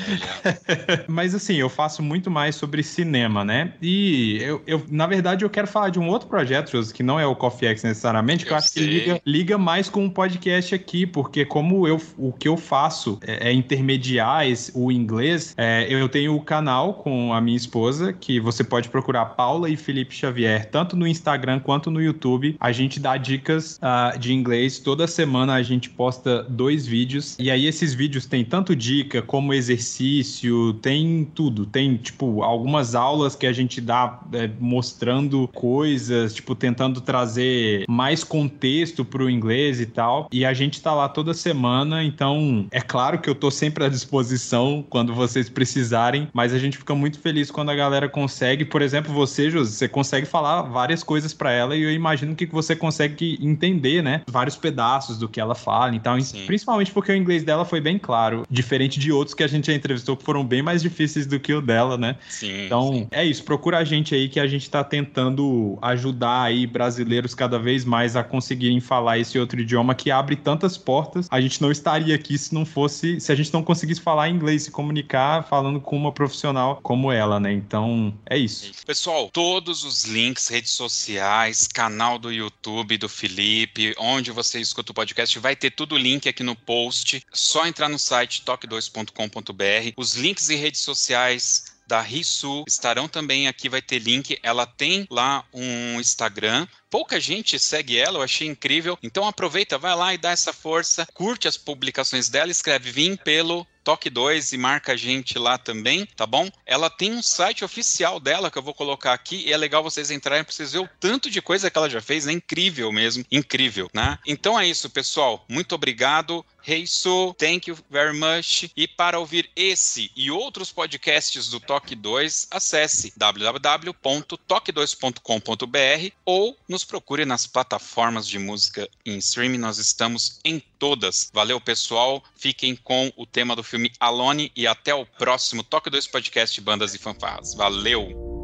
Mas assim, eu faço muito mais sobre cinema, né? E eu, eu, na verdade, eu quero falar de um outro projeto, José, que não é o Coffee X necessariamente, que eu, eu acho sei. que liga, liga mais com o um podcast aqui, porque como eu, o que eu faço é, é intermediar o inglês, é, eu tenho o canal com a minha esposa, que você pode procurar Paula e Felipe Xavier, tanto no Instagram quanto no YouTube. A gente dá dicas uh, de inglês. Toda semana a gente posta dois vídeos. E aí esses vídeos têm tanto dica como exercício, tem tudo. Tem, tipo, algumas aulas que a gente dá é, mostrando coisas, tipo, tentando trazer mais contexto pro inglês e tal. E a gente tá lá toda semana, então é claro que eu tô sempre à disposição quando vocês precisarem, mas a gente fica muito feliz quando a galera consegue. Por exemplo, você, José, você consegue falar várias coisas para ela e eu imagino que você consegue entender, né? Vários pedaços do que ela fala. Então, Sim. principalmente porque o inglês dela foi bem claro, diferente de outros que a gente já entrevistou que foram bem mais difíceis do que o dela, né? Sim. Então, sim. é isso. Procura a gente aí que a gente tá tentando ajudar aí brasileiros cada vez mais a conseguirem falar esse outro idioma que abre tantas portas. A gente não estaria aqui se não fosse, se a gente não conseguisse falar inglês, se comunicar falando com uma profissional como ela, né? Então, é isso. Pessoal, todos os links, redes sociais, canal do YouTube do Felipe, onde você escuta o podcast, vai ter tudo o link aqui no post. Só entrar no site toque2.com.br. Os links e redes sociais da Risu estarão também aqui, vai ter link. Ela tem lá um Instagram. Pouca gente segue ela, eu achei incrível. Então aproveita, vai lá e dá essa força, curte as publicações dela, escreve Vim pelo Toque 2 e marca a gente lá também, tá bom? Ela tem um site oficial dela que eu vou colocar aqui e é legal vocês entrarem para vocês verem o tanto de coisa que ela já fez, é incrível mesmo, incrível, né? Então é isso, pessoal. Muito obrigado. Heiso, thank you very much. E para ouvir esse e outros podcasts do Toque 2, acesse www.toque2.com.br ou nos procure nas plataformas de música em streaming. Nós estamos em todas. Valeu, pessoal. Fiquem com o tema do filme Alone e até o próximo Toque 2 Podcast Bandas e Fanfarras. Valeu!